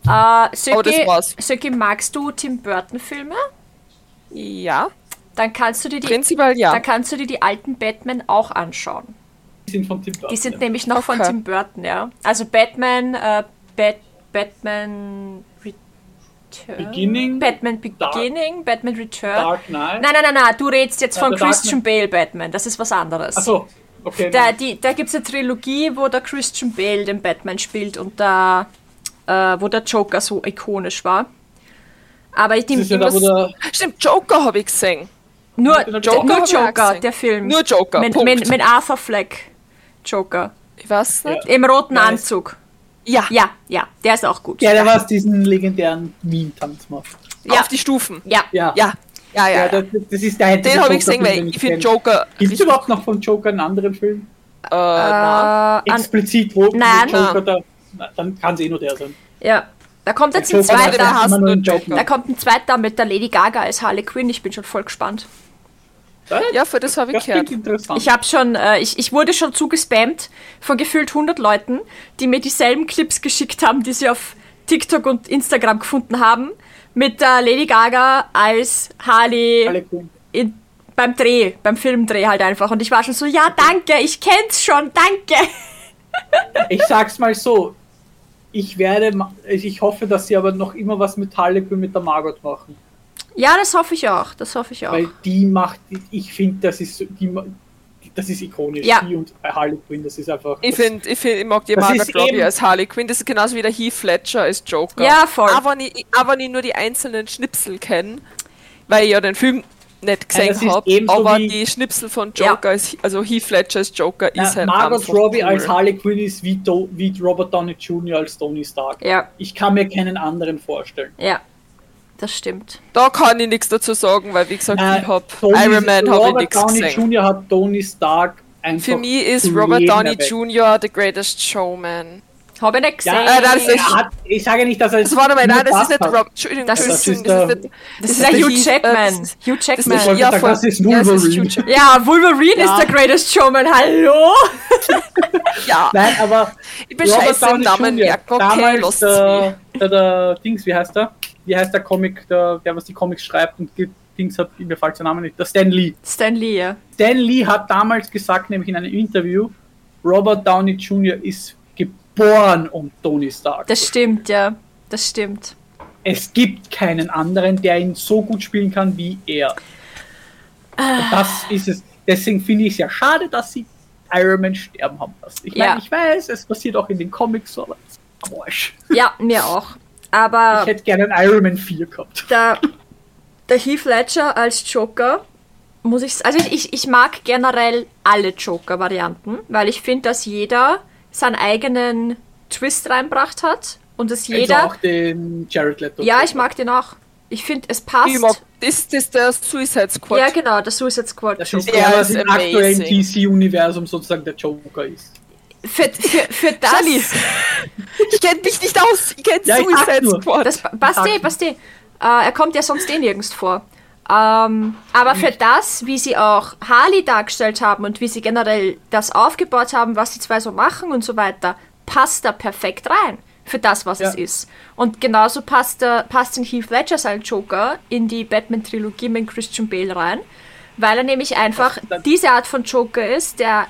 Aber Söki, das war's. Söki, magst du Tim Burton-Filme? Ja, Dann kannst du dir die. prinzipiell ja. Dann kannst du dir die alten Batman auch anschauen. Die sind von Tim Burton. Die sind ja. nämlich noch von Okay. Tim Burton, ja. Also Batman, äh, Bat Batman Return. Beginning, Batman Dark- Beginning, Batman Return. Dark Knight. Nein, nein, nein, nein, du redest jetzt Ja, von der Dark Christian Bale Batman. Das ist was anderes. Achso, okay. Da, nein. die, da gibt es eine Trilogie, wo der Christian Bale den Batman spielt und da, äh, wo der Joker so ikonisch war. Aber ich nehme ja da, Stimmt, Joker habe ich gesehen. nur Joker, nur Joker, gesehen. der Film. Nur Joker, Mit, Punkt. mit, mit Arthur Fleck. Joker. Ich weiß nicht. Im roten Nice. Anzug. Ja, Ja, ja, der ist auch gut. ja, der was diesen legendären Meme-Tanz macht. Ja. auf die Stufen. Ja. Ja, Ja, ja, ja. Ja, ja. das, das ist der Den habe ich gesehen, weil ich finde. Joker Gibt es überhaupt noch von Joker einen anderen Film? Äh. Äh, an, Explizit, wo, Nein. Joker da. Na, dann kann es eh nur der sein. ja. Da kommt jetzt ein zweiter. Da kommt ein zweiter mit der Lady Gaga als Harley Quinn. Ich bin schon voll gespannt. Ja, für das habe ich Das gehört. Ich habe schon, äh, ich, ich wurde schon zugespammt von gefühlt 100 Leuten, die mir dieselben Clips geschickt haben, die sie auf TikTok und Instagram gefunden haben, mit der Lady Gaga als Harley in, beim Dreh, beim Filmdreh halt einfach. Und ich war schon so, ja, danke, ich kenn's schon, danke. Ich sag's mal so. Ich werde, ich hoffe, dass sie aber noch immer was mit Harley Quinn mit der Margot machen. Ja, das hoffe ich auch, das hoffe ich auch. Weil die macht, ich finde, das ist, so- die, ma- das ist ikonisch. Ja. Die und Harley Quinn, das ist einfach. Ich finde, ich, find, ich mag die ist Robbie als Harley Quinn. Das ist genauso wie der Heath Ledger als Joker. Ja, voll. Aber wenn ich, auch wenn ich nur die einzelnen Schnipsel kenne, weil ich ja den Film nicht Ja, gesehen ist habe. Aber wie- die Schnipsel von Joker, als, also Heath Ledger als Joker, Na, ist halt Margot Robbie cool. als Harley Quinn ist wie, Do wie Robert Downey Jr. als Tony Stark. Ja, Ich kann mir keinen anderen vorstellen. ja, das stimmt. Da kann ich nichts dazu sagen, weil wie gesagt, Äh, ich habe Tony- Iron Man habe ich Robert nichts Downey gesehen. Jr. hat Tony Stark einfach. Für mich ist Robert Downey erweckt. Jr. the greatest showman. Habe ich nicht gesehen. Ja, Äh, das ist- er hat, ich sage nicht, dass er. Das war dabei, nein, das ist nicht. Rob. Entschuldigung, Das das ist das ist nicht. das ist der Hugh äh, Jackman. das ist- Hugh Das Jackman. ja, das ist Wolverine. Ja, Wolverine ist der greatest showman, hallo? Ja, Nein, aber. ich bin scheiße im Namen. Okay, damals der, der, der Dings, wie heißt der? Wie heißt der Comic, der, der was die Comics schreibt und Dings hat, mir fällt der Name nicht, der Stan Lee. Stan Lee, ja. Stan Lee hat damals gesagt, nämlich in einem Interview, Robert Downey Jr. ist geboren um Tony Stark. Das stimmt, ja. Das stimmt. es gibt keinen anderen, der ihn so gut spielen kann wie er. Und das ist es. Deswegen finde ich es ja schade, dass sie Iron Man sterben haben lassen. Ich meine, Ja. ich weiß, es passiert auch in den Comics so, aber Arsch. Ja, mir auch. Aber Ich hätte gerne einen Iron Man 4 gehabt. der, der Heath Ledger als Joker, muss ich also ich, ich, mag generell alle Joker-Varianten, weil ich finde, dass jeder seinen eigenen Twist reinbracht hat und dass Also jeder. auch den Jared Leto. Ja, ich mag den auch. Ich finde, es passt. Ich mag, das, das ist der Suicide Squad. Ja, genau, der Suicide Squad. Das ist Joker. Der der, was ist im aktuellen. DC-Universum sozusagen der Joker ist. Für, für, für das. Sally, ich kenne dich nicht aus. Ich kenne Ja, Suicide. Squad. Das passt eh, passt eh. Äh, er kommt ja sonst eh nirgends vor. Ähm, aber für das, wie sie auch Harley dargestellt haben und wie sie generell das aufgebaut haben, was die zwei so machen und so weiter, passt da perfekt rein. Für das, was Ja. es ist. Und genauso passt, der, passt in Heath Ledger sein Joker in die Batman-Trilogie mit Christian Bale rein. Weil er nämlich einfach diese Art von Joker ist, der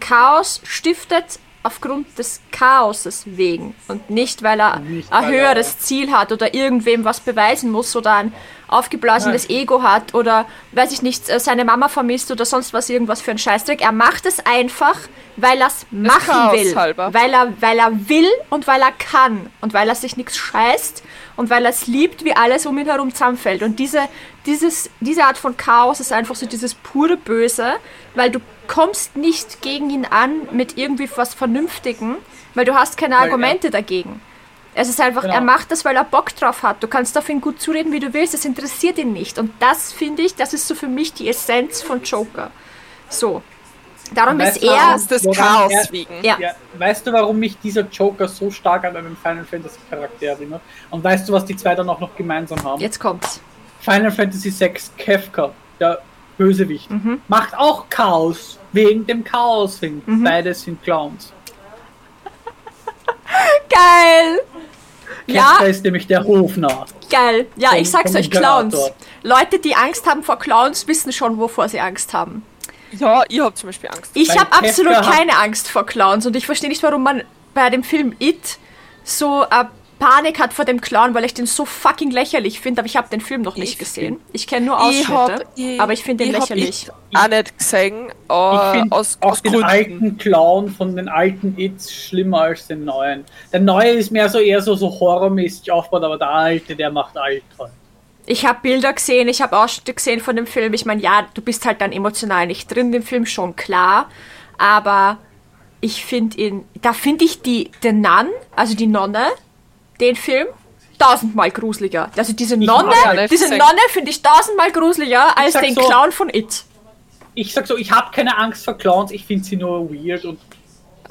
Chaos stiftet aufgrund des Chaoses wegen und nicht, weil er Nicht, ein weil er- höheres Ziel hat oder irgendwem was beweisen muss oder ein aufgeblasenes Ego hat oder, weiß ich nicht, äh, seine Mama vermisst oder sonst was, irgendwas für ein Scheißdreck. Er macht es einfach, weil er es machen will. halber. Weil er, weil er will und weil er kann und weil er sich nichts scheißt und weil er es liebt, wie alles um ihn herum zusammenfällt. Und diese, dieses, diese Art von Chaos ist einfach so dieses pure Böse, weil du kommst nicht gegen ihn an mit irgendwie was Vernünftigen, weil du hast keine Argumente dagegen. Es ist einfach, Genau. er macht das, weil er Bock drauf hat. Du kannst auf ihn gut zureden, wie du willst. Das interessiert ihn nicht. Und das finde ich, das ist so für mich die Essenz von Joker. So. Darum Weißt ist er. des Woran Chaos er- wegen. Ja. Ja, weißt du, warum mich dieser Joker so stark an einen Final Fantasy Charakter erinnert? Und weißt du, was die zwei dann auch noch gemeinsam haben? Jetzt kommt's. Final Fantasy VI Kefka, der Bösewicht, Mhm. macht auch Chaos. Wegen dem Chaos hin. Mhm. Beide sind Clowns. Geil! Ja, ist nämlich der Hofnarr. geil. Ja, Vom- ich sag's euch, Clowns. Leute, die Angst haben vor Clowns, wissen schon, wovor sie Angst haben. Ja, ich habe zum Beispiel Angst. Ich habe absolut keine Angst vor Clowns und ich verstehe nicht, warum man bei dem Film It so äh, Panik hat vor dem Clown, weil ich den so fucking lächerlich finde, aber ich habe den Film noch nicht Ich gesehen. Ich kenne nur Ich Ausschnitte, hab- ich- aber ich finde den ich hab lächerlich. ich Auch nicht gesehen, Ich äh, finde aus, auch aus den Gründen. alten Clown von den alten It's schlimmer als den neuen. Der neue ist mehr so eher so, so horrormäßig aufgebaut, aber der alte, der macht Alter. Ich habe Bilder gesehen, ich habe Ausschnitte gesehen von dem Film. Ich meine, ja, du bist halt dann emotional nicht drin im Film, schon klar. Aber ich finde ihn, da finde ich die, den Nun, also die Nonne, den Film, tausendmal gruseliger. Also diese Nonne, ja nicht diese sagen. Nonne finde ich tausendmal gruseliger als den so- Clown von It. Ich sag so, ich habe keine Angst vor Clowns, ich finde sie nur weird und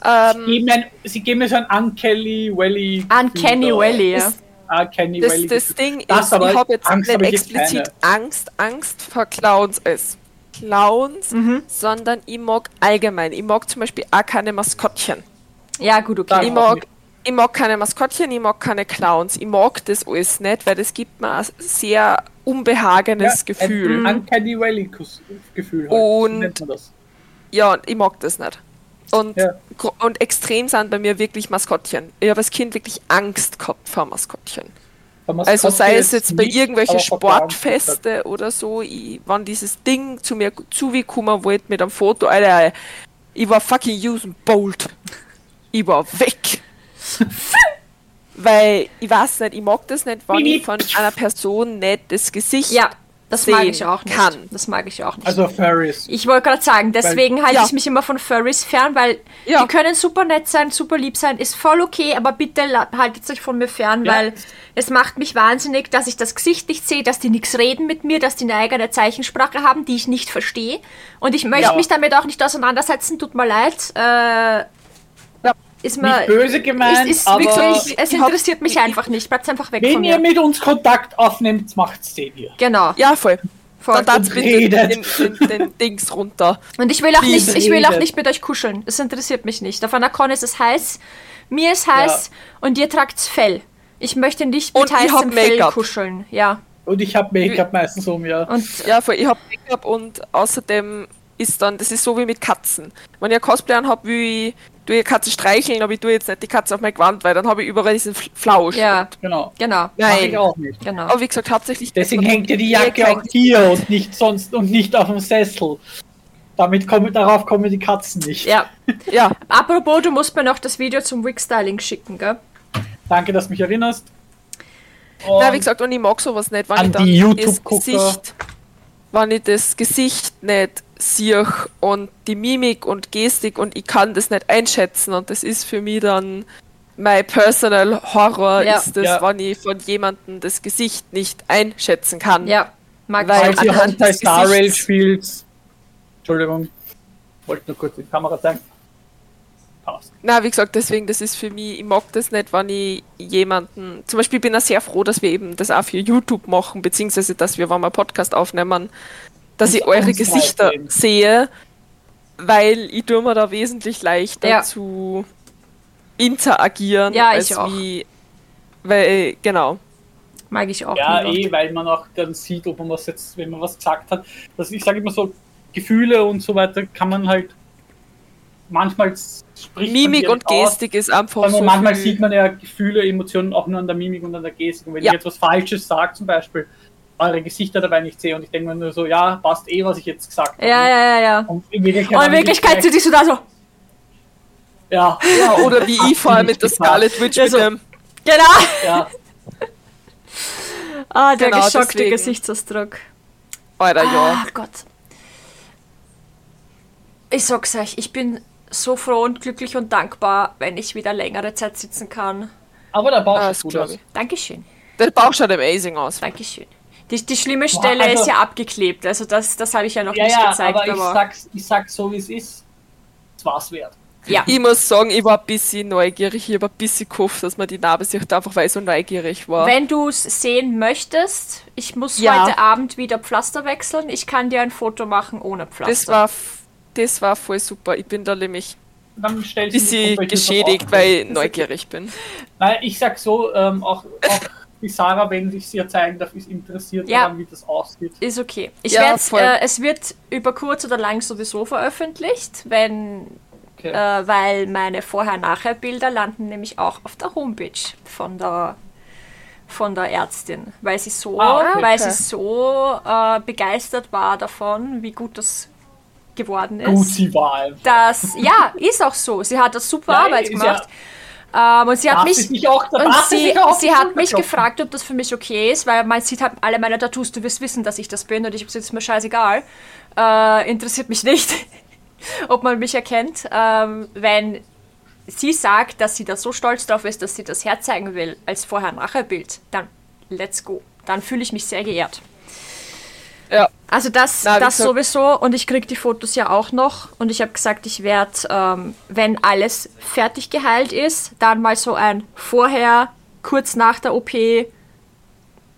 Ähm, geben ein, sie geben mir so ein Uncanny Valley. Uncanny. Valley, ja. Das- Uncanny das, Valley. das. Ding Das ist, ich habe jetzt Angst nicht hab ich explizit keine. Angst, Angst vor Clowns als Clowns, Mhm. sondern ich mag allgemein. Ich mag zum Beispiel auch keine Maskottchen. Ja, gut, okay. Ich mag. Ich mag keine Maskottchen, ich mag keine Clowns. Ich mag das alles nicht, weil das gibt mir ein sehr unbehagenes Gefühl. Ein Uncanny Valley Kus- Gefühl. Halt. Und-. Ja, ich mag das nicht. Und, Ja. und extrem sind bei mir wirklich Maskottchen. Ich habe als Kind wirklich Angst gehabt vor Maskottchen. Also sei es jetzt bei irgendwelchen Sportfeste oder so, ich, wenn dieses Ding zu mir zugekommen wollte mit einem Foto, Alter, ich war fucking Usain Bolt. Ich war weg. Weil, ich weiß nicht, ich mag das nicht, wenn ich von einer Person nicht das Gesicht Ja, das mag ich auch nicht. kann. Das mag ich auch nicht. Also Furries. ich wollte gerade sagen, deswegen halte Ja. ich mich immer von Furries fern, weil Ja. die können super nett sein, super lieb sein, ist voll okay, aber bitte haltet euch von mir fern, Ja. weil es macht mich wahnsinnig, dass ich das Gesicht nicht sehe, dass die nichts reden mit mir, dass die eine eigene Zeichensprache haben, die ich nicht verstehe. Und ich möchte Ja. mich damit auch nicht auseinandersetzen, tut mir leid. Äh, ist mir, Nicht böse gemeint, ist, ist aber wirklich, es interessiert mich einfach nicht. Bleibt einfach weg von wenn ihr mir. mit uns Kontakt aufnehmt, macht's den hier. Genau. Ja, voll. voll. Dann tat's Und bitte den, redet. den, den Dings runter. Und ich will auch nicht, ich will auch nicht mit euch kuscheln. Das interessiert mich nicht. Auf einer Con ist es heiß, mir ist heiß und ihr tragt's Fell. Ich möchte nicht mit Und heißem Fell kuscheln. Ja. Und ich habe Make-up meistens um, ja. Und Ja, voll. Ich hab Make-up und außerdem ist dann, das ist so wie mit Katzen. Wenn ein Cosplay anhab, will tu ich Katze streicheln, aber ich tue jetzt nicht die Katze auf mein Gewand, weil dann habe ich überall diesen Flausch. ja, Genau. genau. Mach ich Nein. auch nicht. Genau. Aber wie gesagt, hauptsächlich. Deswegen hängt ja die Jacke auch hier und nicht sonst und nicht auf dem Sessel. Damit kommen, darauf kommen die Katzen nicht. Ja. Ja, Apropos, du musst mir noch das Video zum Wig-Styling schicken, gell? Danke, dass du mich erinnerst. na, wie Und gesagt, und ich mag sowas nicht, wenn An ich dann die das YouTube-Gucker. Gesicht, wenn ich das Gesicht nicht sehe und die Mimik und Gestik und ich kann das nicht einschätzen und das ist für mich dann mein personal Horror Ja. ist das, Ja. wenn ich von jemandem das Gesicht nicht einschätzen kann. Ja, mag Weil- ich falls ihr des Star Rail Gesichts. spielt, Entschuldigung, wollte nur kurz die Kamera zeigen. Passt. Na, wie gesagt, deswegen, das ist für mich, ich mag das nicht, wenn ich jemanden, zum Beispiel bin ich sehr froh, dass wir eben das auch für YouTube machen, beziehungsweise, dass wir, wenn wir einen Podcast aufnehmen, dass Uns ich eure Gesichter sehen. sehe, weil ich tue mir da wesentlich leichter Ja. zu interagieren, Ja, ich als auch. wie, weil, genau. Mag ich auch. Ja, eh, weil man auch dann sieht, ob man was jetzt, wenn man was gesagt hat. Das, ich sage immer so, Gefühle und so weiter kann man halt manchmal spricht Mimik und direkt aus, Gestik ist einfach so manchmal viel- sieht man ja Gefühle, Emotionen auch nur an der Mimik und an der Gestik. Und wenn Ja. ich etwas Falsches sage, zum Beispiel, eure Gesichter dabei nicht sehe und ich denke mir nur so, ja, passt eh, was ich jetzt gesagt habe. Ja, ja, ja, ja. Und in Wirklichkeit, Und in Wirklichkeit vielleicht- sitzt du da so. Ja, Ja, oder wie ich vorher mit der Scarlet Witch Ja, mit so. dem, Genau. ja. Ah, der Genau, geschockte deswegen. Gesichtsausdruck. Alter, ja. Ach Gott. Ich sag's euch, ich bin so froh und glücklich und dankbar, wenn ich wieder längere Zeit sitzen kann. Aber der Bauch sieht das gut aus. ich. Dankeschön. Der Bauch schaut amazing aus. Dankeschön. Die, die schlimme Stelle also- ist ja abgeklebt, also das, das habe ich ja noch Ja, nicht ja, gezeigt. aber ich aber sag's, ich sag's so, wie es ist. Es war's wert. ja. Ich muss sagen, ich war ein bisschen neugierig. Ich habe ein bisschen gehofft, dass man die Narbe sieht, einfach weil ich so neugierig war. Wenn du es sehen möchtest, ich muss Ja. heute Abend wieder Pflaster wechseln. Ich kann dir ein Foto machen ohne Pflaster. das, war, das war voll super. Ich bin da nämlich Dann ein bisschen geschädigt, weil ich neugierig bin. Nein, ich sag so, ähm, auch, auch die Sarah, wenn sich sie ja zeigen darf, ist interessiert Ja. daran, wie das aussieht. Ist okay. Ich Ja, äh, es wird über kurz oder lang sowieso veröffentlicht, wenn, Okay. äh, weil meine Vorher-Nachher-Bilder landen nämlich auch auf der Homepage von der von der Ärztin, weil sie so, Ah, okay. weil sie so äh, begeistert war davon, wie gut das geworden ist. Gut, sie war einfach. Das, ja, ist auch so. Sie hat das super Ja, Arbeit gemacht. Ähm, und sie hat mich, sich auch- und sie sie, hat mich gefragt, ob das für mich okay ist, weil man sieht halt alle meine Tattoos. Du wirst wissen, dass ich das bin und ich es ist mir scheißegal. Äh, interessiert mich nicht, ob man mich erkennt. Ähm, wenn sie sagt, dass sie da so stolz drauf ist, dass sie das herzeigen will als Vorher-Nachher-Bild, dann let's go. Dann fühle ich mich sehr geehrt. Ja. Also das, Na, das gesagt- sowieso und ich krieg die Fotos ja auch noch und ich habe gesagt, ich werde, ähm, wenn alles fertig geheilt ist, dann mal so ein vorher, kurz nach der OP,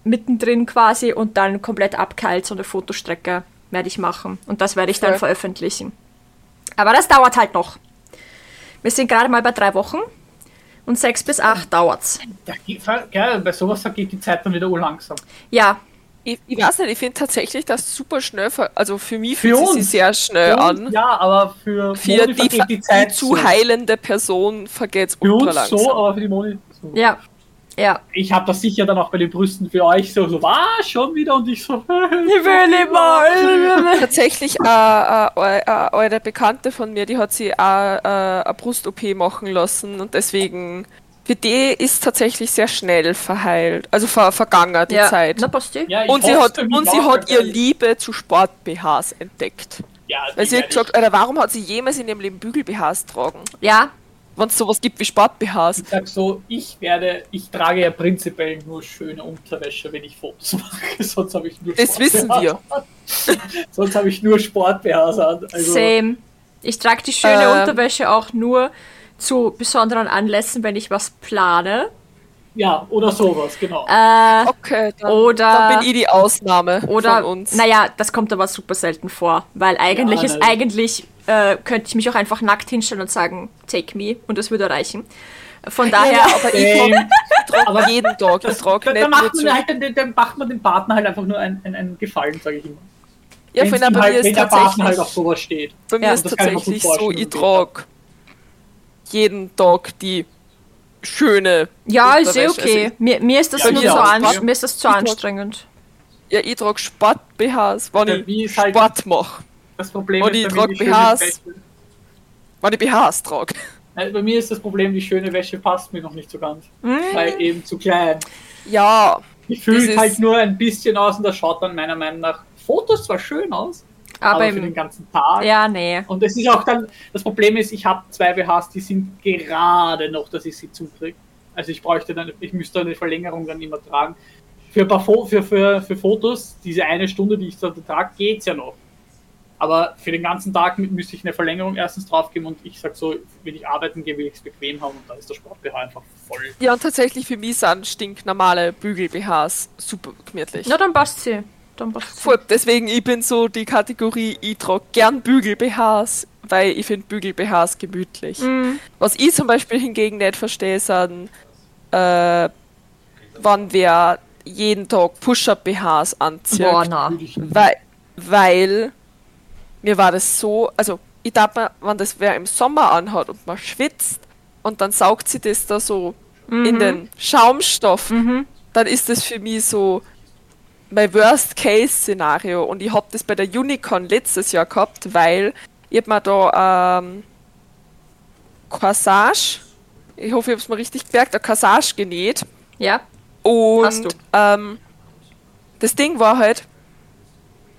mittendrin quasi und dann komplett abgeheilt, so eine Fotostrecke werde ich machen und das werde ich dann Voll. veröffentlichen. Aber das dauert halt noch. Wir sind gerade mal bei drei Wochen Und sechs bis acht dauert's. Ja, bei sowas geht die Zeit dann wieder urlangsam. Ja, Ich, ich weiß nicht, ich finde tatsächlich, dass super schnell, also für mich Für fühlt sie sich sehr schnell Für uns, an. Ja, aber für Für Moni die, die die zu heilende Person vergeht es Für langsam. so, aber für die Moni so. ja, ja. Ich habe das sicher dann auch bei den Brüsten für euch so, so, ah, schon wieder und ich so, Ich will nicht mal. Tatsächlich, äh, äh, äh, eure Bekannte von mir, die hat sie auch äh, eine Brust-OP machen lassen und deswegen, für die ist tatsächlich sehr schnell verheilt, also ver vergangen die Ja, Zeit. na passt eh. ja, Und sie hat, und sie hat ihr Liebe zu Sport-BHs entdeckt. Ja, Weil sie hat gesagt, Alter, warum hat sie jemals in ihrem Leben Bügel-BHs tragen? Ja, Wenn es sowas gibt wie Sport-BHs. Ich sag so, ich werde, ich trage ja prinzipiell nur schöne Unterwäsche, wenn ich Fotos mache. Sonst habe ich nur Das wissen wir. Sonst habe ich nur Sport-BHs an. Also, same. Ich trage die schöne Ähm. Unterwäsche auch nur zu besonderen Anlässen, wenn ich was plane. ja, oder sowas, genau. Äh, Okay, dann, Oder- dann bin ich die Ausnahme oder, von uns. naja, das kommt aber super selten vor, weil eigentlich Ja, ist, nein. eigentlich äh, könnte ich mich auch einfach nackt hinstellen und sagen, take me, und das würde reichen. Von daher, ja, aber ich trage aber jeden Tag. Trage da, da, macht man halt, dann, dann macht man dem Partner halt einfach nur einen, einen, einen Gefallen, sage ich immer. Ja, ihm bei halt, mir ist wenn der Partner tatsächlich, halt auf sowas steht. bei mir Ja, ist tatsächlich so, ich trage jeden Tag die schöne ja, ist eh Unterwäsche. okay. Also, mir, mir ist das Ja, nur mir so auch. an, mir ist das zu Ich anstrengend. ja, ich trage Sport-BHs, wenn Ja, wie ich ist halt- Sport mache. Das Problem Und ist, ich bei mir trag die schöne BHs. Wäsche- Wenn ich BHs trage. Nein, bei mir ist das Problem, die schöne Wäsche passt mir noch nicht so ganz. Hm? Weil eben zu klein. Ja, fühlt Dieses- halt nur ein bisschen aus und das schaut dann meiner Meinung nach Fotos zwar schön aus, Aber, aber, für den ganzen Tag. ja, nee. Und es ist auch dann, das Problem ist, ich habe zwei BHs, die sind gerade noch, dass ich sie zukriege. Also ich bräuchte dann, ich müsste eine Verlängerung dann immer tragen. Für, ein paar Fo für, für, für Fotos, diese eine Stunde, die ich da trage, geht's ja noch. Aber für den ganzen Tag mü- müsste ich eine Verlängerung erstens draufgeben und ich sag so, wenn ich arbeiten gehe, will ich es bequem haben und da ist der Sport-BH einfach voll. ja, und tatsächlich für mich sind stinknormale Bügel-BHs super gemütlich. Na, dann passt sie. Dann passt. Voll, deswegen, ich bin so die Kategorie, ich trage gern Bügel-BHs, weil ich finde Bügel-BHs gemütlich. Mhm. Was ich zum Beispiel hingegen nicht verstehe, sind, äh, wann wer jeden Tag Push-Up-BHs anzieht. Boah, na. Weil, weil mir war das so, also ich dachte mir, wenn das wer im Sommer anhat und man schwitzt und dann saugt sie das da so in den Schaumstoff, Mhm. dann ist das für mich so mein Worst-Case-Szenario. Und ich hab das bei der Unicorn letztes Jahr gehabt, weil ich hab mir da ähm, Corsage, ich hoffe, ich hab's mir richtig gemerkt, ein Corsage genäht. Ja. Hast du. Und ähm, das Ding war halt,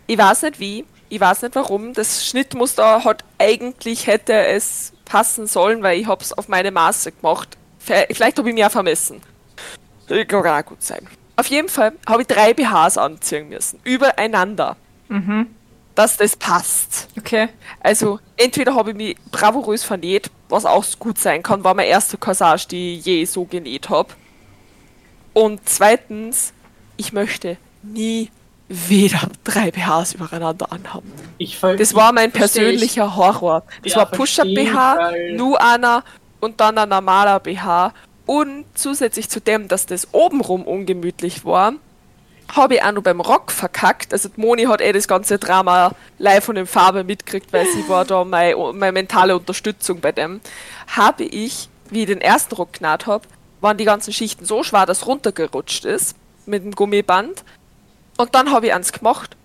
ich weiß nicht wie, ich weiß nicht warum, das Schnittmuster hat eigentlich hätte es passen sollen, weil ich hab's auf meine Maße gemacht. Vielleicht habe ich mich auch vermessen. Das kann auch gut sein. Auf jeden Fall habe ich drei BHs anziehen müssen, übereinander, Mhm. dass das passt. Okay. Also entweder habe ich mich bravourös vernäht, was auch gut sein kann, war meine erste Corsage, die ich je so genäht habe. Und zweitens, ich möchte nie wieder drei BHs übereinander anhaben. Ich ver- Das war mein Versteh ich. persönlicher Horror. Das Ja, war Push-Up-BH, weil- nur einer und dann ein normaler BH. Und zusätzlich zu dem, dass das obenrum ungemütlich war, habe ich auch noch beim Rock verkackt. Also Moni hat eh das ganze Drama live von den Farbe mitgekriegt, weil sie war da meine, meine mentale Unterstützung bei dem. Habe ich, wie ich den ersten Rock genäht habe, waren die ganzen Schichten so schwer, dass runtergerutscht ist mit dem Gummiband. Und dann habe ich eins gemacht.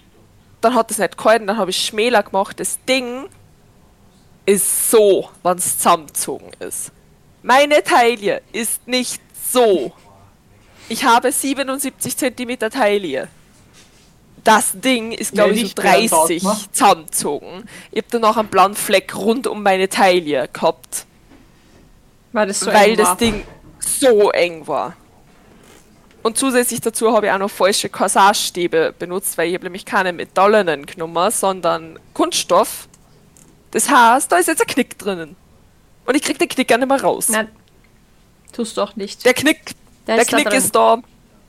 Dann hat es nicht gehalten, dann habe ich schmäler gemacht. Das Ding ist so, wenn es zusammengezogen ist. Meine Taille ist nicht so. Ich habe 77 cm Taille. Das Ding ist, glaube Ja, ich, so nicht mehr 30 taut, ne? zusammengezogen. Ich habe dann noch einen blauen Fleck rund um meine Taille gehabt, Weil das so weil das war. Ding so eng war. Und zusätzlich dazu habe ich auch noch falsche Corsagestäbe benutzt, weil ich habe nämlich keine metallenen genommen, sondern Kunststoff. Das heißt, da ist jetzt ein Knick drinnen. Und ich krieg den Knick gar nicht mehr raus. Nein. Tust du auch nicht. Der Knick, Der der, ist da Knick drin. ist da,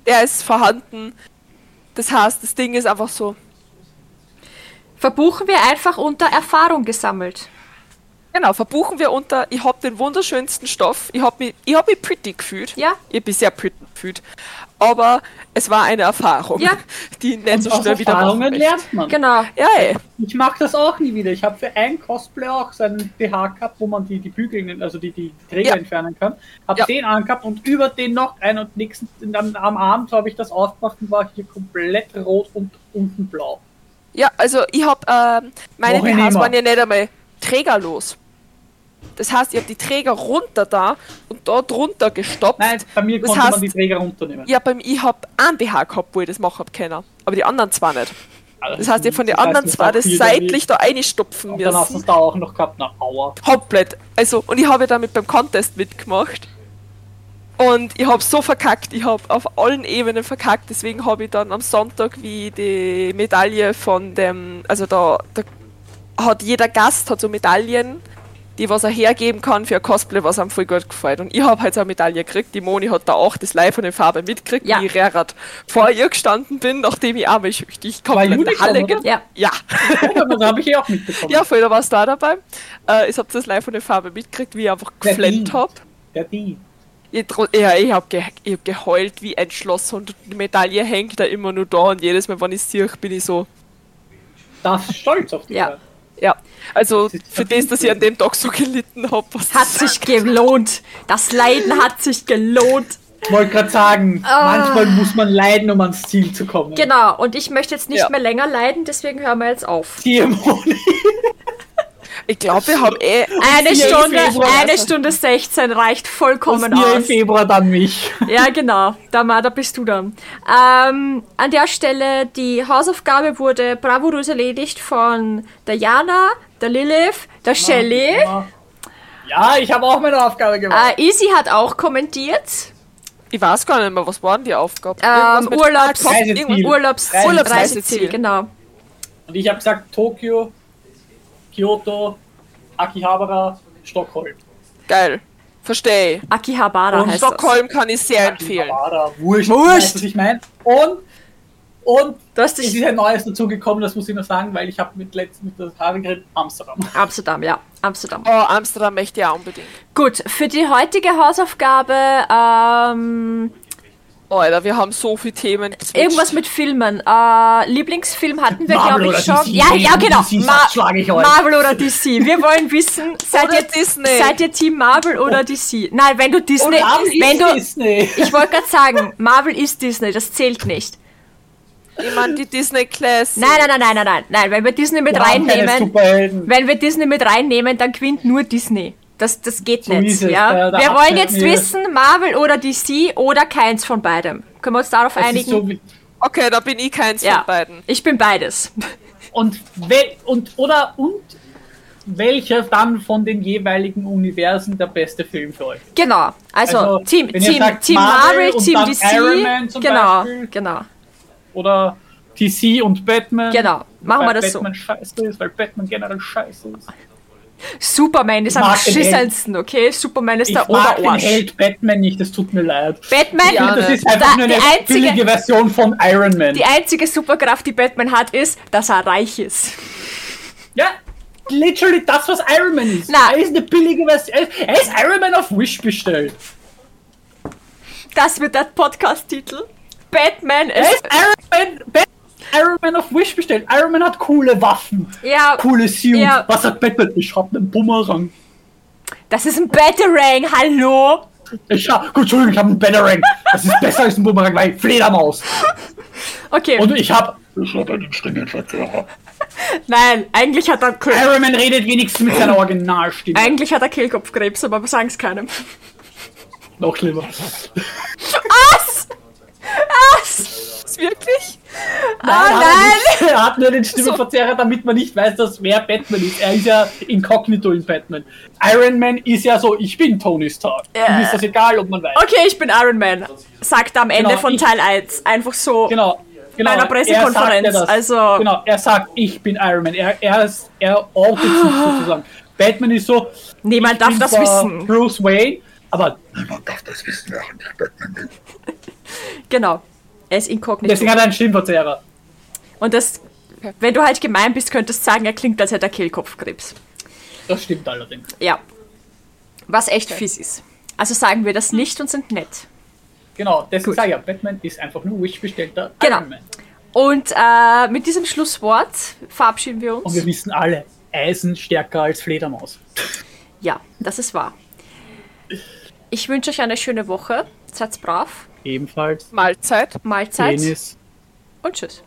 der ist vorhanden. Das heißt, das Ding ist einfach so. Verbuchen wir einfach unter Erfahrung gesammelt. Genau, verbuchen wir unter, ich hab den wunderschönsten Stoff, ich hab mich, ich hab mich pretty gefühlt. Ja. Ich mich sehr pretty gefühlt. Aber es war eine Erfahrung, Ja. die ich nicht Und so aus schnell wieder Erfahrungen lernt man. Genau. Ja, ey. Ich mag das auch nie wieder. Ich habe für ein Cosplay auch so einen BH gehabt, wo man die, die Bügel, also die, die Träger Ja. entfernen kann. Habe Ja. den angehabt und über den noch einen und nächsten, dann am Abend habe ich das aufgemacht und war hier komplett rot und unten blau. Ja, also ich hab, ähm, meine ich BHs mehr. waren ja nicht einmal trägerlos. Das heißt, ich habe die Träger runter da und da drunter gestopft. Nein, bei mir Das konnte heißt- man die Träger runternehmen. Ja, beim ich hab einen BH gehabt, wo ich das machen hab können. Aber die anderen zwei nicht. Also, Das heißt, hab von den anderen zwei das seitlich da reinstopfen Und dann hast du müssen. es da auch noch gehabt, na aua. Komplett. Also, und ich habe ja damit beim Contest mitgemacht. Und ich habe so verkackt, ich habe auf allen Ebenen verkackt, deswegen habe ich dann am Sonntag wie die Medaille von dem, also da, da hat jeder Gast hat so Medaillen, die was er hergeben kann für ein Cosplay, was einem voll gut gefällt. Und ich habe halt so eine Medaille gekriegt, die Moni hat da auch das Live von der Farbe mitgekriegt, Ja. wie ich Rerad vor ihr gestanden bin, nachdem ich einmal richtig komplett in die Unicorn, Halle oder? Ja. Ja. das habe ich eh auch mitbekommen. Ja, voll, da warst du da dabei. Äh, ich habe das live von der Farbe mitgekriegt, wie ich einfach Der geflennt habe. Der die. Ich, ja, ich habe ge ich hab geheult wie ein Schloss und die Medaille hängt da immer nur da und jedes Mal, wenn ich sehe, bin ich so. Das ist stolz auf die Ja. Ja, also für das, dass ich an dem Tag so gelitten habe. Hat sich gelohnt. Das Leiden hat sich gelohnt. Ich wollte gerade sagen, Ah. manchmal muss man leiden, um ans Ziel zu kommen. Genau. Und ich möchte jetzt nicht Ja. mehr länger leiden, deswegen hören wir jetzt auf. Die Moni. Ich glaube, wir haben eh. Eine Stunde, eine Stunde 16 reicht vollkommen Und ihr im aus. Februar dann mich. Ja, genau. Da, bist du dann. Ähm, an der Stelle, die Hausaufgabe wurde bravourös erledigt von der Jana, der Lilith, der Shelley. Ja, ich habe auch meine Aufgabe gemacht. Äh, Easy hat auch kommentiert. Ich weiß gar nicht mehr, was waren die Aufgaben? Ähm, Urlaubs, Urlaubs, Reise- Urlaubsreiseziel, Reiseziel. genau. Und ich habe gesagt Tokio, Kyoto, Akihabara, Stockholm. Geil. Verstehe. Akihabara Und heißt das. Stockholm kann ich sehr empfehlen. Akihabara, wurscht. Wurscht. Was ich meine? Und, und Du hast es ist ein neues dazugekommen, das muss ich noch sagen, weil ich habe mit letztem mit der Haare geredet, Amsterdam. Amsterdam, ja, Amsterdam. Oh, Amsterdam möchte ich auch unbedingt. Gut, für die heutige Hausaufgabe ähm, Alter, wir haben so viele Themen. irgendwas mit Filmen. Äh, Lieblingsfilm hatten wir, glaube ich, oder schon. DC? Ja, ja, genau. Ma schlage ich euch. Marvel oder DC. Wir wollen wissen, seid ihr, Disney. seid ihr Team Marvel oder DC? Nein, wenn du Disney, wenn du, Disney. ich wollte gerade sagen, Marvel ist Disney, das zählt nicht. Ich meine, die Disney Classic. Nein, nein, nein, nein, nein, nein, nein. Wenn wir Disney mit keine reinnehmen, Superhelden. wenn wir Disney mit reinnehmen, dann gewinnt nur Disney. Das, das geht So nicht. Ja? Da- da wir wollen jetzt wissen, Marvel oder DC oder keins von beidem. Können wir uns darauf Das einigen? so Okay, da bin ich keins ja, von beiden. ich bin beides. Und, und oder und welcher dann von den jeweiligen Universen der beste Film für euch? Genau. Also, Also, Team, Team, sagt Team Marvel Marvel, und Team dann DC. Iron Man zum genau, Beispiel. genau, Oder DC und Batman? genau. Machen wir das Batman scheiße ist, weil Batman generell scheiße ist. Superman ist Ich am mag den Held. schissensten, okay? Superman ist Ich der mag den Oberarsch. Held Batman nicht, das tut mir leid. Batman, Ja, das ist einfach Da- nur eine einzige- billige Version von Iron Man. die einzige Superkraft, die Batman hat, ist, dass er reich ist. Ja, literally das, was Iron Man ist. Na. Er ist eine billige Version. Er ist- ist Iron Man auf Wish bestellt. Das wird der Podcast-Titel. Batman Er ist. ist Iron Man, Bat Iron Man auf Wish bestellt. Iron Man hat coole Waffen, Ja, coole Suits. Ja. Was sagt Batman? Ich hab einen Bumerang. das ist ein Batarang, hallo? Ich hab, gut, Entschuldigung, ich hab einen Batarang. Das ist besser als ein Bumerang, weil Fledermaus. Okay, Und ich hab, ich hab einen Stringenverzehrer. nein, eigentlich hat er Kill Iron Man redet wenigstens mit seiner Originalstimme. eigentlich hat er Kehlkopfkrebs, aber wir sagen es keinem. Noch schlimmer. Was? Was? Wirklich? Ah, hat er nein! Er hat nur den Stimmenverzerrer, damit man nicht weiß, dass wer Batman ist. Er ist ja inkognito in Batman. Iron Man ist ja so, ich bin Tony Stark. Ja. Ihm ist das egal, ob man weiß. Okay, ich bin Iron Man. Sagt er am Ende Genau, von Teil 1. Einfach so. Genau. Genau, Bei einer er Pressekonferenz, das. also- Genau, er sagt, ich bin Iron Man. Er, er, ist, er sich sozusagen. Batman ist so, Niemand darf das wissen. Bruce Wayne, aber Niemand darf das wissen, während ich Batman bin. Genau. Er ist inkognito. deswegen hat er einen Stimmverzerrer. Und das, wenn du halt gemein bist, könntest du sagen, er klingt, als hätte er Kehlkopfkrebs. Das stimmt allerdings. Ja. Was echt fies ist. Also sagen wir das nicht und sind nett. Genau, deswegen sage ich ja, Batman ist einfach nur Wish-bestellter Genau. Iron Man. Und äh, mit diesem Schlusswort verabschieden wir uns. Und wir wissen alle, Eisen stärker als Fledermaus. Ja, das ist wahr. Ich wünsche euch eine schöne Woche. Seid brav. Ebenfalls Mahlzeit. Mahlzeit Penis. und tschüss.